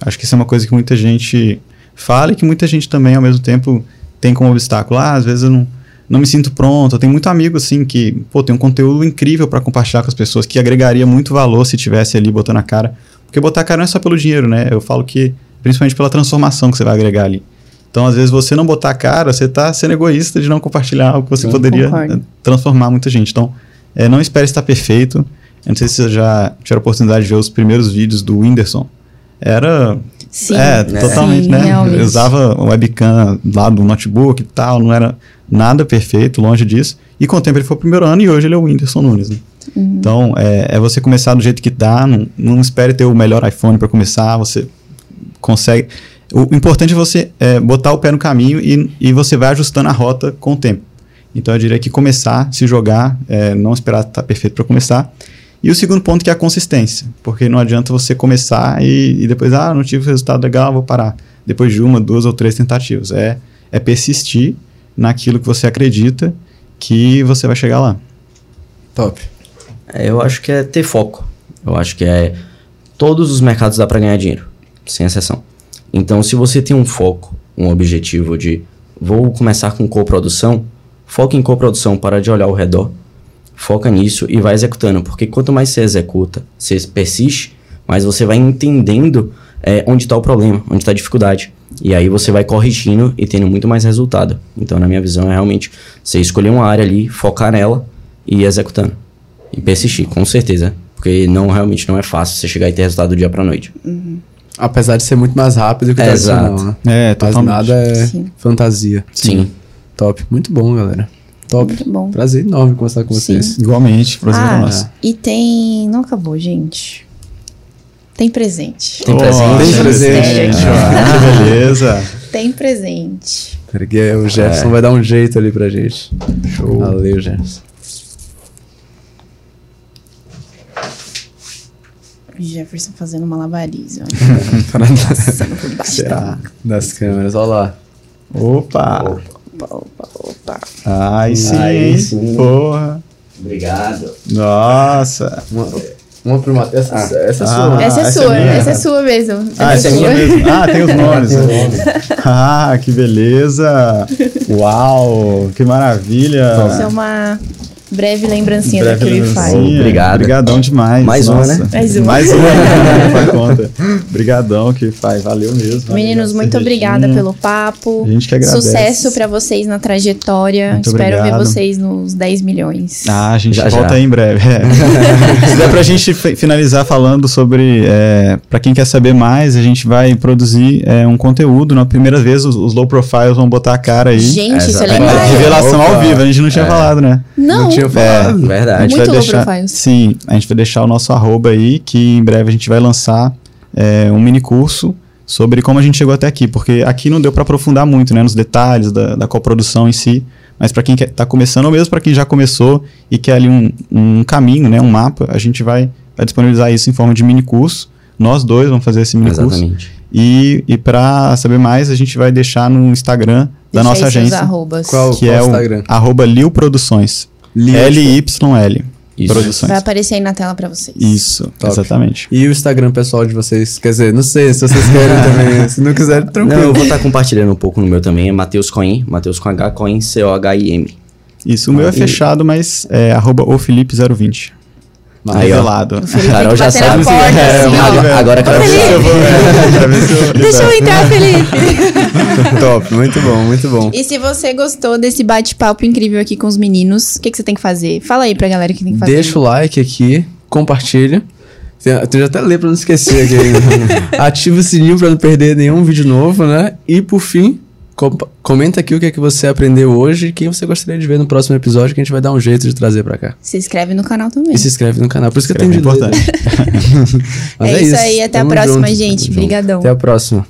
Acho que isso é uma coisa que muita gente fala e que muita gente também, ao mesmo tempo, tem como obstáculo. Ah, às vezes eu não, não me sinto pronto. Eu tenho muito amigo, assim, que, pô, tem um conteúdo incrível para compartilhar com as pessoas, que agregaria muito valor se tivesse ali botando a cara. Porque botar a cara não é só pelo dinheiro, né? Eu falo que, principalmente pela transformação que você vai agregar ali. Então, às vezes, você não botar a cara, você está sendo egoísta de não compartilhar algo que você Sim, poderia concordo. eh, transformar muita gente. Então, é, não espere estar perfeito. Eu não sei se você já tiveram a oportunidade de ver os primeiros vídeos do Whindersson. Era Sim. é, totalmente, Sim, né? realmente. Eu usava o webcam lá do notebook e tal, não era nada perfeito, longe disso. E com o tempo ele foi o primeiro ano e hoje ele é o Whindersson Nunes, né? Uhum. Então, é, é você começar do jeito que dá, não, não espere ter o melhor iPhone para começar, você consegue... O importante é você é, botar o pé no caminho e, e você vai ajustando a rota com o tempo. Então, eu diria que começar, se jogar, é, não esperar estar perfeito para começar. E o segundo ponto que é a consistência, porque não adianta você começar e, e depois, ah, não tive resultado legal, vou parar. Depois de uma, duas ou três tentativas. É, é persistir naquilo que você acredita que você vai chegar lá. Top. É, eu acho que é ter foco. Eu acho que é. Todos os mercados dá para ganhar dinheiro, sem exceção. Então, se você tem um foco, um objetivo de vou começar com coprodução, foca em coprodução, para de olhar ao redor, foca nisso e vai executando, porque quanto mais você executa, você persiste, mais você vai entendendo é, onde está o problema, onde está a dificuldade. E aí você vai corrigindo e tendo muito mais resultado. Então, na minha visão, é realmente você escolher uma área ali, focar nela e ir executando. E persistir, com certeza. Porque não realmente não é fácil você chegar e ter resultado do dia pra noite. Apesar de ser muito mais rápido que o É, tradicional, exato. né? É, Mas totalmente. nada é Sim. fantasia. Sim. Top. Muito bom, galera. Top. Muito bom. Prazer enorme conversar com Sim. vocês. Igualmente, prazer é Ah, nosso. e tem. Não acabou, gente. Tem presente. Tem presente. Tem presente. Ah, que beleza. Tem presente. Porque o Jefferson É. vai dar um jeito ali pra gente. Show. Valeu, Jefferson. Jefferson fazendo malabarismo. Passando por baixo. Será? Das câmeras, olha lá. Opa! Opa, opa, opa. Ai, sim. Hein? sim. Porra. Obrigado. Nossa. Uma, uma prima. Essa, essa é Ah. sua. essa é essa é sua, minha? essa é sua mesmo. Ah, essa essa é minha mesmo. Ah, tem os nomes. Tem os nomes. ah, que beleza. Uau, que maravilha. Isso é uma breve lembrancinha Breve da lembrancinha. Purify. Obrigado. Obrigadão demais. Mais uma, né? Mais uma. Mais uma. né? Faz conta. Obrigadão, que faz. Valeu mesmo. Meninos, Valeu, muito obrigada pelo papo. A gente que agradece. Sucesso pra vocês na trajetória. Muito Espero ver obrigado. vocês nos 10 milhões. Ah, a gente Já, volta já. aí em breve. É. Se der pra gente fi- finalizar falando sobre, é, para quem quer saber mais, a gente vai produzir é, um conteúdo. Na primeira vez, os, os low profiles vão botar a cara aí. Gente, isso é legal. Revelação Opa. ao vivo, a gente não tinha falado, né? Não, Não tinha falado. Verdade. A gente Muito vai deixar, profiles. Sim, a gente vai deixar o nosso arroba aí, que em breve a gente vai lançar é, um mini curso sobre como a gente chegou até aqui, porque aqui não deu para aprofundar muito, né, nos detalhes da, da coprodução em si, mas para quem está começando, ou mesmo para quem já começou e quer ali um, um caminho, né, um mapa, a gente vai, vai disponibilizar isso em forma de mini curso. Nós dois vamos fazer esse mini curso. Exatamente. E, e para saber mais, a gente vai deixar no Instagram da deixa nossa agência, arrobas. Qual, que qual é o o Instagram? arroba Lil Produções. L-Y-L. Isso. Produções. Vai aparecer aí na tela pra vocês. Isso, Top. exatamente. E o Instagram pessoal de vocês? Quer dizer, não sei se vocês querem também. Se não quiserem, Não, tranquilo. eu vou estar compartilhando um pouco no meu também. É Matheus Coin. Matheus com H, Coin, C-O-H-I-M. Isso, o meu é e- fechado, mas é arroba ofelipe020. Aí, ó. Revelado. O Carol já sabe. porta, É, assim, agora, agora sabe. é, eu Deixa eu entrar, Felipe. Top, muito bom, muito bom. E se você gostou desse bate-papo incrível aqui com os meninos, o que, que você tem que fazer? Fala aí pra galera o que tem que fazer. Deixa o like aqui, compartilha. Tem, tem até ler pra não esquecer aqui. ainda. Ativa o sininho pra não perder nenhum vídeo novo, né? E por fim, com- comenta aqui o que é que você aprendeu hoje e quem você gostaria de ver no próximo episódio que a gente vai dar um jeito de trazer pra cá. Se inscreve no canal também. E se inscreve no canal. Por isso que eu tenho é de importante. Mas É isso aí, até a Tamo próxima, junto. gente. Tamo junto. Brigadão. Até a próxima.